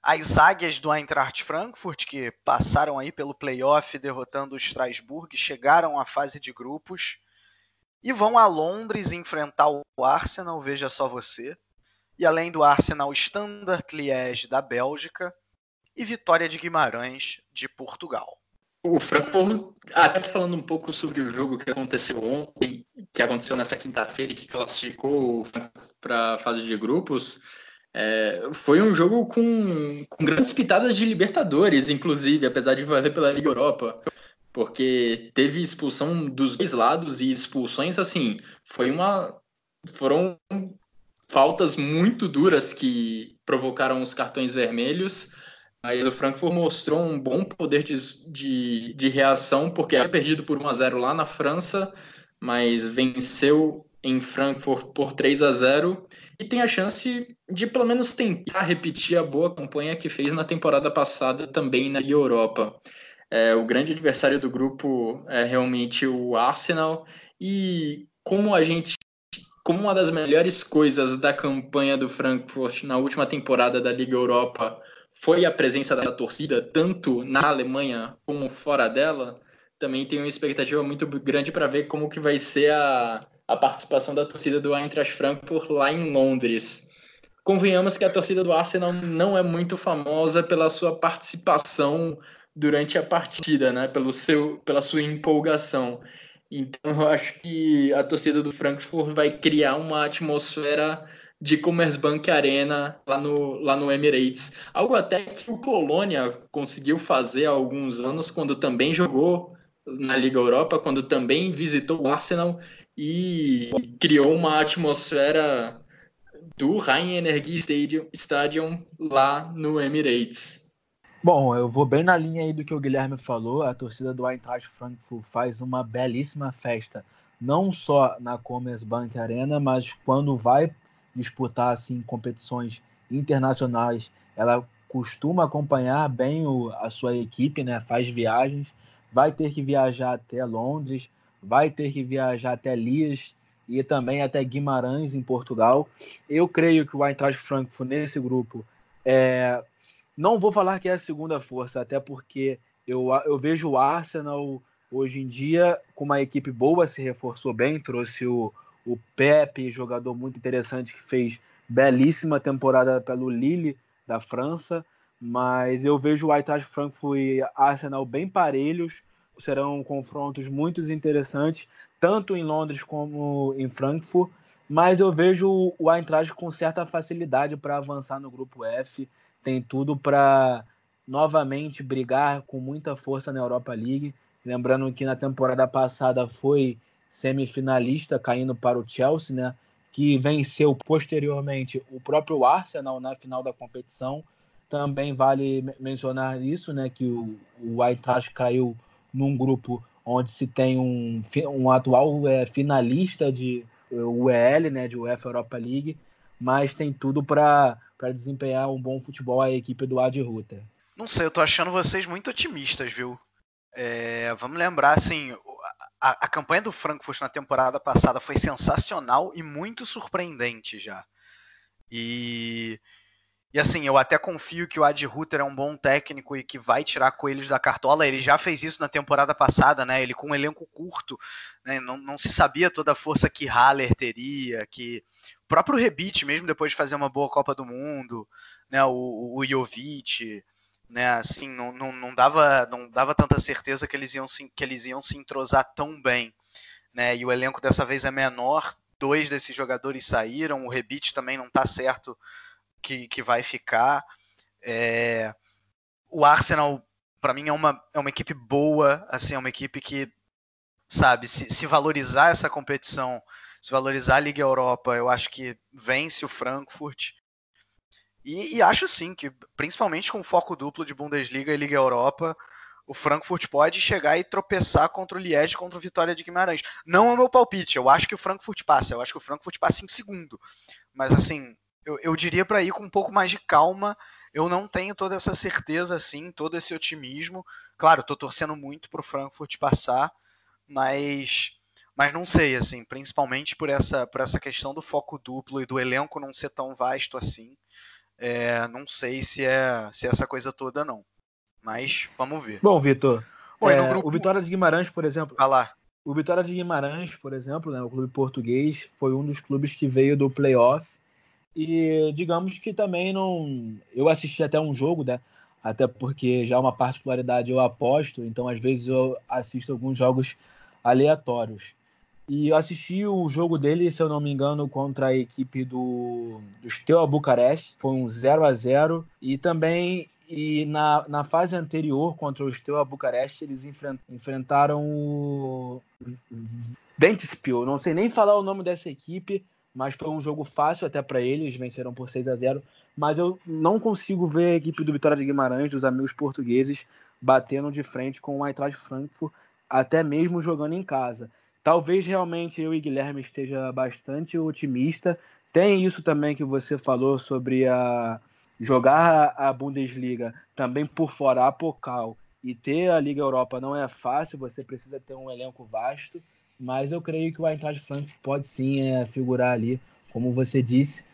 As águias do Eintracht Frankfurt, que passaram aí pelo playoff derrotando o Strasbourg, chegaram à fase de grupos E vão a Londres enfrentar o Arsenal, veja só você. E além do Arsenal, Standard Liège da Bélgica e Vitória de Guimarães de Portugal. O Frankfurt, até falando um pouco sobre o jogo que aconteceu ontem, que aconteceu nessa quinta-feira e que classificou para a fase de grupos, é, foi um jogo com, com grandes pitadas de Libertadores, inclusive, apesar de valer pela Liga Europa porque teve expulsão dos dois lados e expulsões assim, foi uma foram faltas muito duras que provocaram os cartões vermelhos. Mas o Frankfurt mostrou um bom poder de, de, de reação, porque era perdido por 1 a 0 lá na França, mas venceu em Frankfurt por 3 a 0 e tem a chance de pelo menos tentar repetir a boa campanha que fez na temporada passada também na Europa. É, o grande adversário do grupo é realmente o Arsenal. E como a gente. Como uma das melhores coisas da campanha do Frankfurt na última temporada da Liga Europa foi a presença da torcida, tanto na Alemanha como fora dela, também tenho uma expectativa muito grande para ver como que vai ser a, a participação da torcida do Eintracht Frankfurt lá em Londres. Convenhamos que a torcida do Arsenal não é muito famosa pela sua participação durante a partida, né? Pelo seu, pela sua empolgação. Então eu acho que a torcida do Frankfurt vai criar uma atmosfera de Commerzbank Arena lá no, lá no Emirates. Algo até que o Colônia conseguiu fazer há alguns anos, quando também jogou na Liga Europa, quando também visitou o Arsenal e criou uma atmosfera do Rhein Energie Stadium, Stadium lá no Emirates. Bom, eu vou bem na linha aí do que o Guilherme falou. A torcida do Eintracht Frankfurt faz uma belíssima festa, não só na Commerzbank Arena, mas quando vai disputar assim competições internacionais, ela costuma acompanhar bem o, a sua equipe, né? Faz viagens, vai ter que viajar até Londres, vai ter que viajar até Lias e também até Guimarães em Portugal. Eu creio que o Eintracht Frankfurt nesse grupo é, não vou falar que é a segunda força, até porque eu, eu vejo o Arsenal hoje em dia com uma equipe boa, se reforçou bem, trouxe o, o Pepe, jogador muito interessante que fez belíssima temporada pelo Lille da França, mas eu vejo o Eintracht Frankfurt e Arsenal bem parelhos, serão confrontos muito interessantes, tanto em Londres como em Frankfurt, mas eu vejo o Eintracht com certa facilidade para avançar no grupo F tem tudo para novamente brigar com muita força na Europa League. Lembrando que na temporada passada foi semifinalista, caindo para o Chelsea, né? Que venceu posteriormente o próprio Arsenal na final da competição. Também vale mencionar isso, né? Que o, o Eintracht caiu num grupo onde se tem um, um atual é, finalista de UEL, né? De UEFA Europa League, mas tem tudo para desempenhar um bom futebol a equipe do Ad Rutter. Não sei, eu tô achando vocês muito otimistas, viu? É, vamos lembrar, assim, a, a, campanha do Frankfurt na temporada passada foi sensacional e muito surpreendente já. E, e assim, eu até confio que o Ad Rutter é um bom técnico e que vai tirar coelhos da cartola. Ele já fez isso na temporada passada, né? Ele com um elenco curto, né? não, não se sabia toda a força que Haller teria, que próprio Rebite, mesmo depois de fazer uma boa Copa do Mundo, né, o, o Jovic, né, assim, não, não, não, dava, não dava tanta certeza que eles iam se, que eles iam se entrosar tão bem, né, e o elenco dessa vez é menor, dois desses jogadores saíram, o Rebite também não está certo que, que vai ficar, é, o Arsenal, para mim, é uma, é uma equipe boa, assim, é uma equipe que, sabe, se, se valorizar essa competição se valorizar a Liga Europa, eu acho que vence o Frankfurt. E, e, acho sim que, principalmente com foco duplo de Bundesliga e Liga Europa, o Frankfurt pode chegar e tropeçar contra o Liège contra o Vitória de Guimarães. Não é o meu palpite, eu acho que o Frankfurt passa, eu acho que o Frankfurt passa em segundo. Mas assim, eu, eu diria para ir com um pouco mais de calma. Eu não tenho toda essa certeza assim, todo esse otimismo. Claro, estou torcendo muito para o Frankfurt passar, mas mas não sei, assim, principalmente por essa, por essa questão do foco duplo e do elenco não ser tão vasto assim. É, não sei se é, se é essa coisa toda, não. Mas vamos ver. Bom, Vitor, é, grupo... o Vitória de Guimarães, por exemplo. Ah lá. o Vitória de Guimarães, por exemplo, né, o clube português, foi um dos clubes que veio do playoff e digamos que também não. Eu assisti até um jogo, né? Até porque já é uma particularidade eu aposto, então às vezes eu assisto alguns jogos aleatórios. E eu assisti o jogo dele, se eu não me engano, contra a equipe do, do Steaua Bucareste. Foi um 0 a 0 E também e na, na fase anterior, contra o Steaua Bucareste, eles enfrentaram o Ventspil. Não sei nem falar o nome dessa equipe, mas foi um jogo fácil até para eles, venceram por 6 a 0 mas eu não consigo ver a equipe do Vitória de Guimarães, dos amigos portugueses, batendo de frente com o Eintracht Frankfurt, até mesmo jogando em casa. Talvez realmente eu e Guilherme esteja bastante otimista. Tem isso também que você falou sobre a jogar a Bundesliga também por fora, a Pokal, e ter a Liga Europa não é fácil, você precisa ter um elenco vasto mas eu creio que o Eintracht Frankfurt pode sim é, figurar ali, como você disse.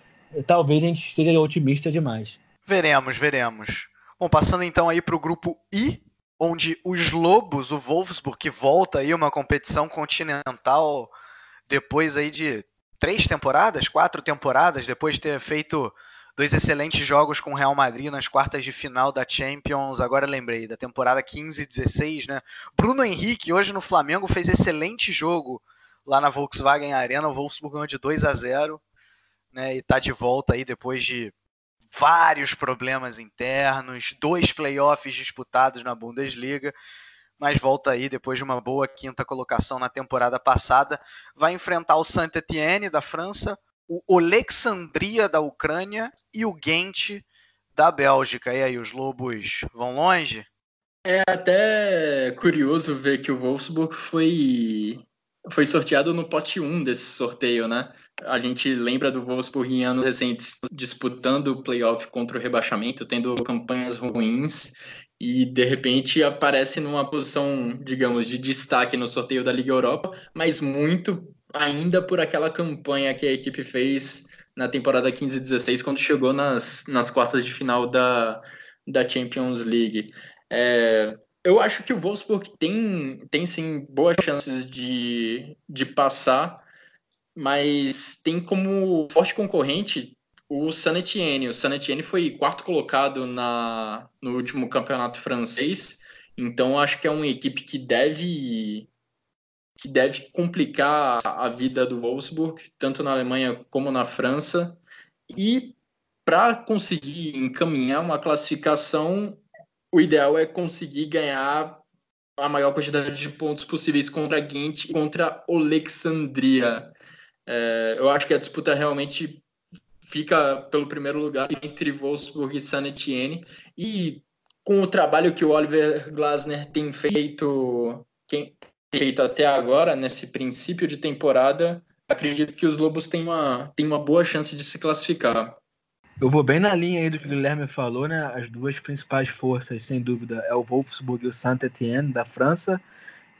Talvez a gente esteja otimista demais. Veremos, veremos. Bom, passando então aí para o grupo I, onde os Lobos, o Wolfsburg, que volta aí uma competição continental depois aí de três temporadas, quatro temporadas, depois de ter feito dois excelentes jogos com o Real Madrid nas quartas de final da Champions. Agora lembrei, da temporada 15 e 16, né? Bruno Henrique, hoje no Flamengo, fez excelente jogo lá na Volkswagen Arena. O Wolfsburg ganhou de 2 a 0 né? E tá de volta aí depois de vários problemas internos, dois playoffs disputados na Bundesliga mas volta aí depois de uma boa quinta colocação na temporada passada. Vai enfrentar o Saint-Étienne da França, o Alexandria da Ucrânia e o Ghent da Bélgica. E aí, os Lobos vão longe? É até curioso ver que o Wolfsburg foi, foi sorteado no pote 1 desse sorteio, né? A gente lembra do Wolfsburg em anos recentes disputando o playoff contra o rebaixamento, tendo campanhas ruins e de repente aparece numa posição, digamos, de destaque no sorteio da Liga Europa, mas muito ainda por aquela campanha que a equipe fez na temporada 15-16, quando chegou nas, nas quartas de final da, da Champions League. É, eu acho que o Wolfsburg tem, tem sim boas chances de, de passar, mas tem como forte concorrente o San Etienne. O San Etienne foi quarto colocado na, no último campeonato francês, então acho que é uma equipe que deve que deve complicar a vida do Wolfsburg, tanto na Alemanha como na França. E para conseguir encaminhar uma classificação, o ideal é conseguir ganhar a maior quantidade de pontos possíveis contra a Ghent e contra Alexandria. É, eu acho que a disputa realmente fica pelo primeiro lugar entre Wolfsburg e Saint Etienne. E com o trabalho que o Oliver Glasner tem feito, quem, feito até agora, nesse princípio de temporada, acredito que os Lobos têm uma, têm uma boa chance de se classificar. Eu vou bem na linha aí do que o Guilherme falou, né? As duas principais forças, sem dúvida, é o Wolfsburg e o Saint-Étienne da França.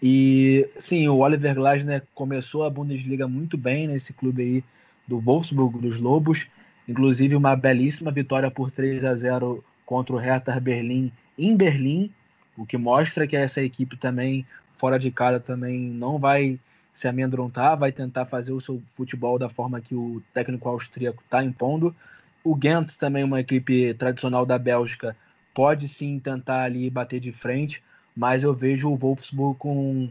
E sim, o Oliver Glasner começou a Bundesliga muito bem nesse clube aí do Wolfsburg, dos Lobos. Inclusive uma belíssima vitória por 3 a 0 contra o Hertha Berlim em Berlim, o que mostra que essa equipe também fora de casa também não vai se amedrontar, vai tentar fazer o seu futebol da forma que o técnico austríaco está impondo. O Ghent também uma equipe tradicional da Bélgica, pode sim tentar ali bater de frente, mas eu vejo o Wolfsburg com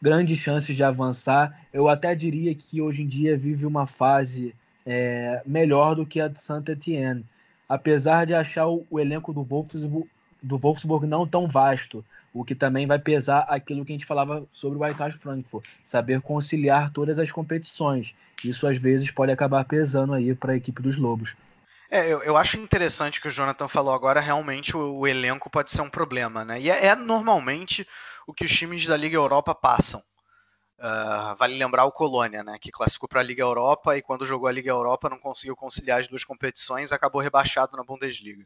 grandes chances de avançar. Eu até diria que hoje em dia vive uma fase é, melhor do que a de Saint-Étienne. Apesar de achar o, o elenco do Wolfsburg, do Wolfsburg não tão vasto, o que também vai pesar aquilo que a gente falava sobre o Eintracht Frankfurt, saber conciliar todas as competições. Isso às vezes pode acabar pesando aí para a equipe dos Lobos. É, eu, eu, acho interessante que o Jonathan falou agora, realmente o, o elenco pode ser um problema, né? E é, é, normalmente o que os times da Liga Europa passam. Uh, vale lembrar o Colônia, né? Que classificou para a Liga Europa e quando jogou a Liga Europa não conseguiu conciliar as duas competições, acabou rebaixado na Bundesliga.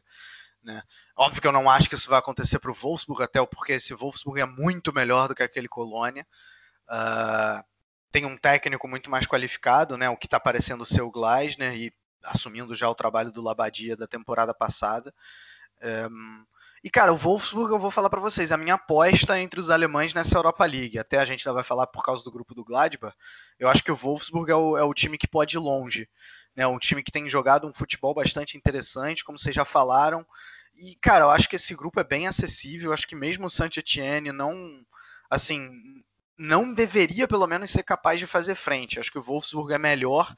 Né? Óbvio que eu não acho que isso vai acontecer para o Wolfsburg, até porque esse Wolfsburg é muito melhor do que aquele Colônia. Uh, tem um técnico muito mais qualificado, né? o que está parecendo ser o Gleisner, e assumindo já o trabalho do Labadia da temporada passada. Um, E, cara, o Wolfsburg, eu vou falar para vocês, a minha aposta entre os alemães nessa Europa League, até a gente vai falar por causa do grupo do Gladbach, eu acho que o Wolfsburg é o, é o time que pode ir longe. Né? Um time que tem jogado um futebol bastante interessante, como vocês já falaram. E, cara, eu acho que esse grupo é bem acessível, eu acho que mesmo o Saint-Etienne não, assim, não deveria, pelo menos, ser capaz de fazer frente. Eu acho que o Wolfsburg é melhor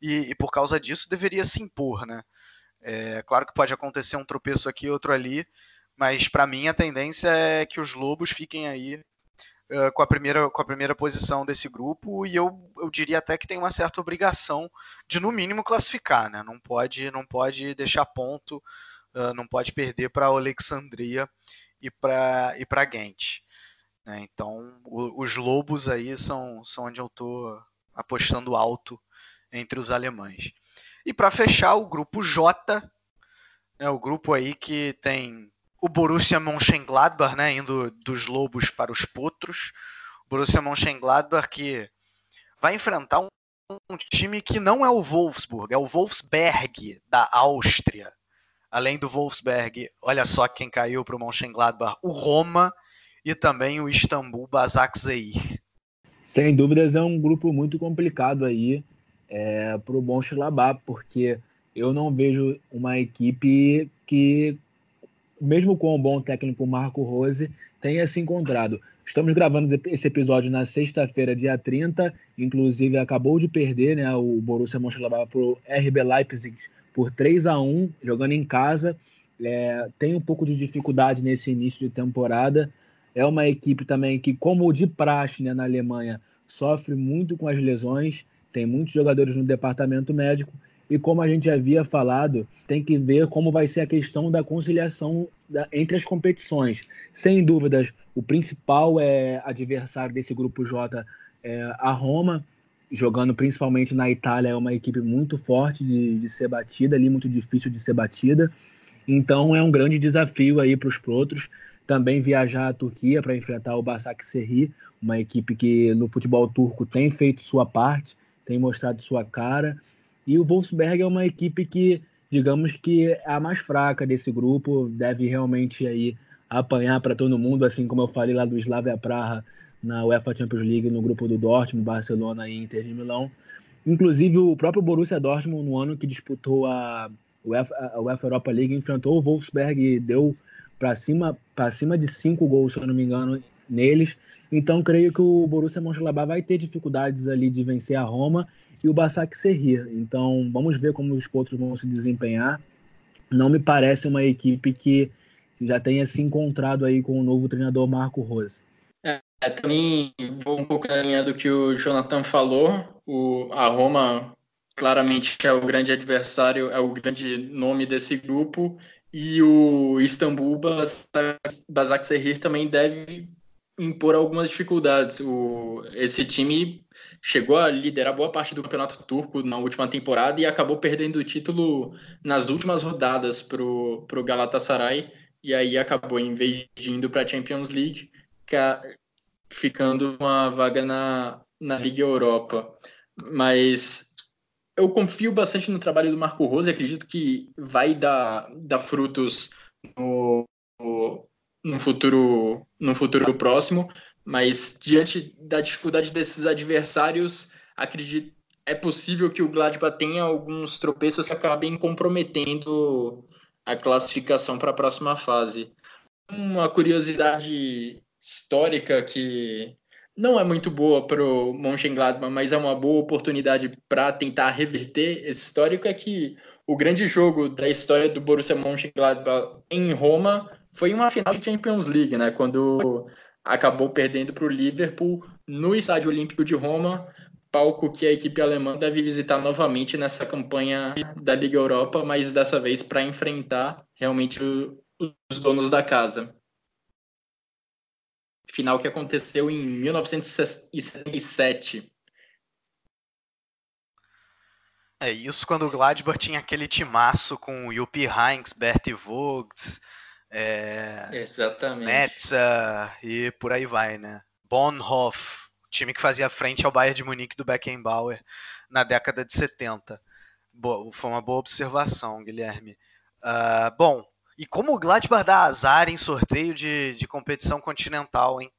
e, e por causa disso deveria se impor, né? É, claro que pode acontecer um tropeço aqui, outro ali, mas para mim a tendência é que os Lobos fiquem aí uh, com, a primeira, com a primeira posição desse grupo e eu, eu diria até que tem uma certa obrigação de no mínimo classificar, né? Não pode, não pode deixar ponto, uh, não pode perder para Alexandria e para e para Ghent. Né? Então os Lobos aí são, são onde eu estou apostando alto entre os alemães. E para fechar o grupo J, né, o grupo aí que tem o Borussia Mönchengladbach, né, indo dos lobos para os potros. O Borussia Mönchengladbach que vai enfrentar um, um time que não é o Wolfsburg, é o Wolfsberg da Áustria. Além do Wolfsberg, olha só quem caiu para o Mönchengladbach, o Roma e também o Istambul Basaksehir. Sem dúvidas é um grupo muito complicado aí é, para o Mönchengladbach, porque eu não vejo uma equipe que mesmo com o bom técnico Marco Rose, tenha se encontrado. Estamos gravando esse episódio na sexta-feira, dia 30, inclusive acabou de perder né, o Borussia Mönchengladbach para o RB Leipzig por 3 a 1 jogando em casa. É, tem um pouco de dificuldade nesse início de temporada. É uma equipe também que, como de praxe né, na Alemanha, sofre muito com as lesões, tem muitos jogadores no departamento médico e como a gente havia falado, tem que ver como vai ser a questão da conciliação da, entre as competições. Sem dúvidas, o principal é adversário desse grupo J é a Roma, jogando principalmente na Itália, é uma equipe muito forte de, de ser batida ali, muito difícil de ser batida. Então é um grande desafio aí para os outros. Também viajar à Turquia para enfrentar o Basaksehir, uma equipe que no futebol turco tem feito sua parte, tem mostrado sua cara e o Wolfsberg é uma equipe que, digamos que é a mais fraca desse grupo, deve realmente aí apanhar para todo mundo, assim como eu falei lá do Slavia Praha na UEFA Champions League no grupo do Dortmund, Barcelona e Inter de Milão. Inclusive o próprio Borussia Dortmund no ano que disputou a UEFA, a UEFA Europa League enfrentou o Wolfsberg e deu para cima para cima de cinco gols, se eu não me engano, neles. Então creio que o Borussia Mönchengladbach vai ter dificuldades ali de vencer a Roma e o Basak Serrir. Então, vamos ver como os outros vão se desempenhar. Não me parece uma equipe que já tenha se encontrado aí com o novo treinador Marco Rose. É, também vou um pouco na linha do que o Jonathan falou. O, a Roma claramente é o grande adversário, é o grande nome desse grupo. E o Istambul Basak Serrir também deve impor algumas dificuldades. O, esse time chegou a liderar boa parte do campeonato turco na última temporada e acabou perdendo o título nas últimas rodadas para o Galatasaray e aí acabou, em vez de indo para a Champions League, ficando uma vaga na, na Liga Europa. Mas eu confio bastante no trabalho do Marco Rose, acredito que vai dar, dar frutos no, futuro, no futuro próximo. Mas diante da dificuldade desses adversários, acredito é possível que o Gladbach tenha alguns tropeços que acabem comprometendo a classificação para a próxima fase. Uma curiosidade histórica que não é muito boa para o Mönchengladbach, mas é uma boa oportunidade para tentar reverter esse histórico é que o grande jogo da história do Borussia Mönchengladbach em Roma foi uma final de Champions League, né? Quando acabou perdendo para o Liverpool no Estádio Olímpico de Roma, palco que a equipe alemã deve visitar novamente nessa campanha da Liga Europa, mas dessa vez para enfrentar realmente os donos da casa. Final que aconteceu em 1977. É isso quando o Gladbach tinha aquele timaço com o Juppie Heynckes, Bertie Vogts, é, Exatamente. Metza e por aí vai, né? Bonhoff, time que fazia frente ao Bayern de Munique do Beckenbauer na década de 70. Boa, foi uma boa observação, Guilherme. Uh, bom, E como o Gladbach dá azar em sorteio de, de competição continental, hein?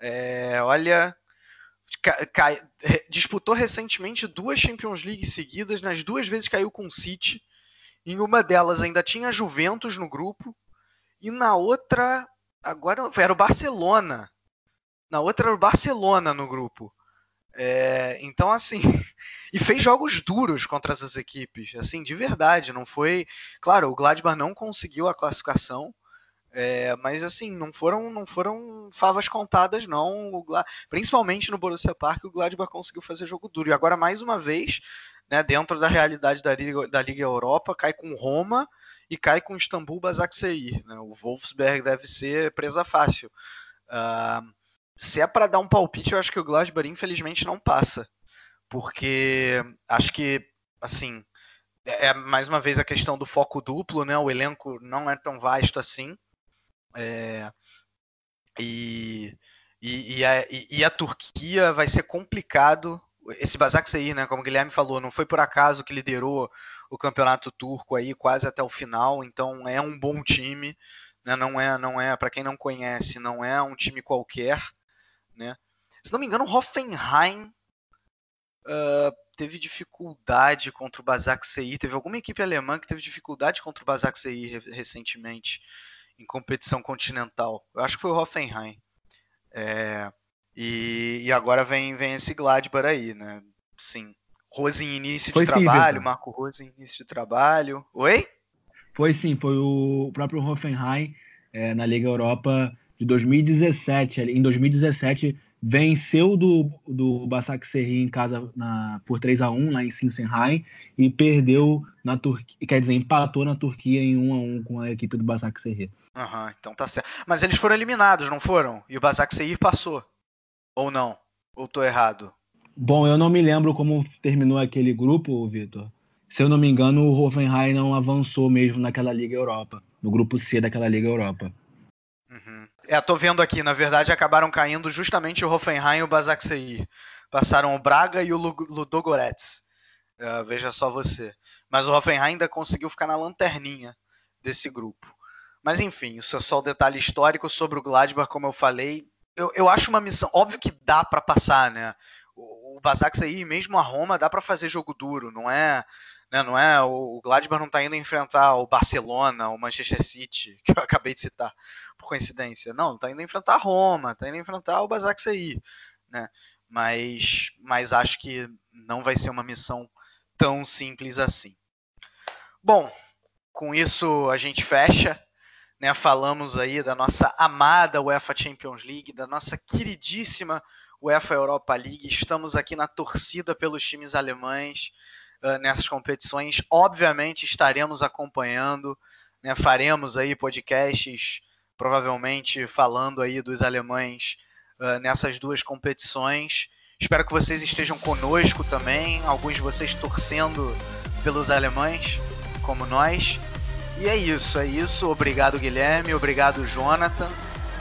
É, olha, cai, disputou recentemente duas Champions League seguidas, nas duas vezes caiu com o City. Em uma delas ainda tinha Juventus no grupo, e na outra, agora era o Barcelona. Na outra era o Barcelona no grupo. É, então, assim, e fez jogos duros contra essas equipes, assim, de verdade. Não foi. Claro, o Gladbach não conseguiu a classificação, é, mas assim, não foram, não foram favas contadas, não. O, principalmente no Borussia Park, o Gladbach conseguiu fazer jogo duro. E agora, mais uma vez, né, dentro da realidade da Liga, da Liga Europa, cai com Roma e cai com Istambul Basaksehir. Né? O Wolfsberg deve ser presa fácil. Uh, se é para dar um palpite, eu acho que o Gladbach infelizmente não passa, porque acho que assim é, é mais uma vez a questão do foco duplo, né? O elenco não é tão vasto assim. É, e, e, e, a, e, a, Turquia vai ser complicado. Esse Basaksehir, né, como o Guilherme falou, não foi por acaso que liderou o campeonato turco aí quase até o final, então é um bom time, né, não é, não é para quem não conhece, não é um time qualquer, né. Se não me engano, o Hoffenheim uh, teve dificuldade contra o Basaksehir, teve alguma equipe alemã que teve dificuldade contra o Basaksehir recentemente em competição continental. Eu acho que foi o Hoffenheim. É, e, e, agora vem, vem esse Gladbach aí, né? Sim. Rose em início foi de sim, trabalho, Victor. Marco Rose em início de trabalho. Oi? Foi sim, foi o próprio Hoffenheim é, na Liga Europa de 2017. Em 2017 venceu do, do Basaksehir em casa na, por 3 a 1 lá em Sinsenheim e perdeu na Turquia, quer dizer, empatou na Turquia em 1 a 1 com a equipe do Basaksehir. Aham, uhum, então tá certo. Mas eles foram eliminados, não foram? E o Basaksehir passou? Ou não? Ou tô errado? Bom, eu não me lembro como terminou aquele grupo, Vitor. Se eu não me engano, o Hoffenheim não avançou mesmo naquela Liga Europa, no grupo C daquela Liga Europa. Uhum. É, tô vendo aqui, na verdade acabaram caindo justamente o Hoffenheim e o Basaksehir. Passaram o Braga e o Ludogorets. Uh, veja só você. Mas o Hoffenheim ainda conseguiu ficar na lanterninha desse grupo. Mas enfim, isso é só o detalhe histórico sobre o Gladbach, como eu falei. Eu, eu acho uma missão. Óbvio que dá para passar, né? O, o Basax aí, mesmo a Roma, dá para fazer jogo duro, não é. Né, não é o Gladbach não está indo enfrentar o Barcelona, o Manchester City, que eu acabei de citar, por coincidência. Não, está indo enfrentar a Roma, está indo enfrentar o Basax aí, né? Mas, mas acho que não vai ser uma missão tão simples assim. Bom, com isso a gente fecha né, falamos aí da nossa amada UEFA Champions League, da nossa queridíssima UEFA Europa League. Estamos aqui na torcida pelos times alemães uh, nessas competições. Obviamente estaremos acompanhando, né, faremos aí podcasts, provavelmente falando aí dos alemães uh, nessas duas competições. Espero que vocês estejam conosco também, alguns de vocês torcendo pelos alemães, como nós. E é isso, é isso. Obrigado, Guilherme. Obrigado, Jonathan.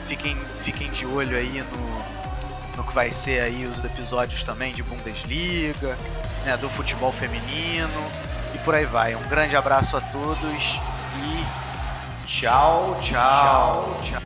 Fiquem, fiquem de olho aí no, no que vai ser aí os episódios também de Bundesliga, né, do futebol feminino e por aí vai. Um grande abraço a todos e tchau, tchau, tchau.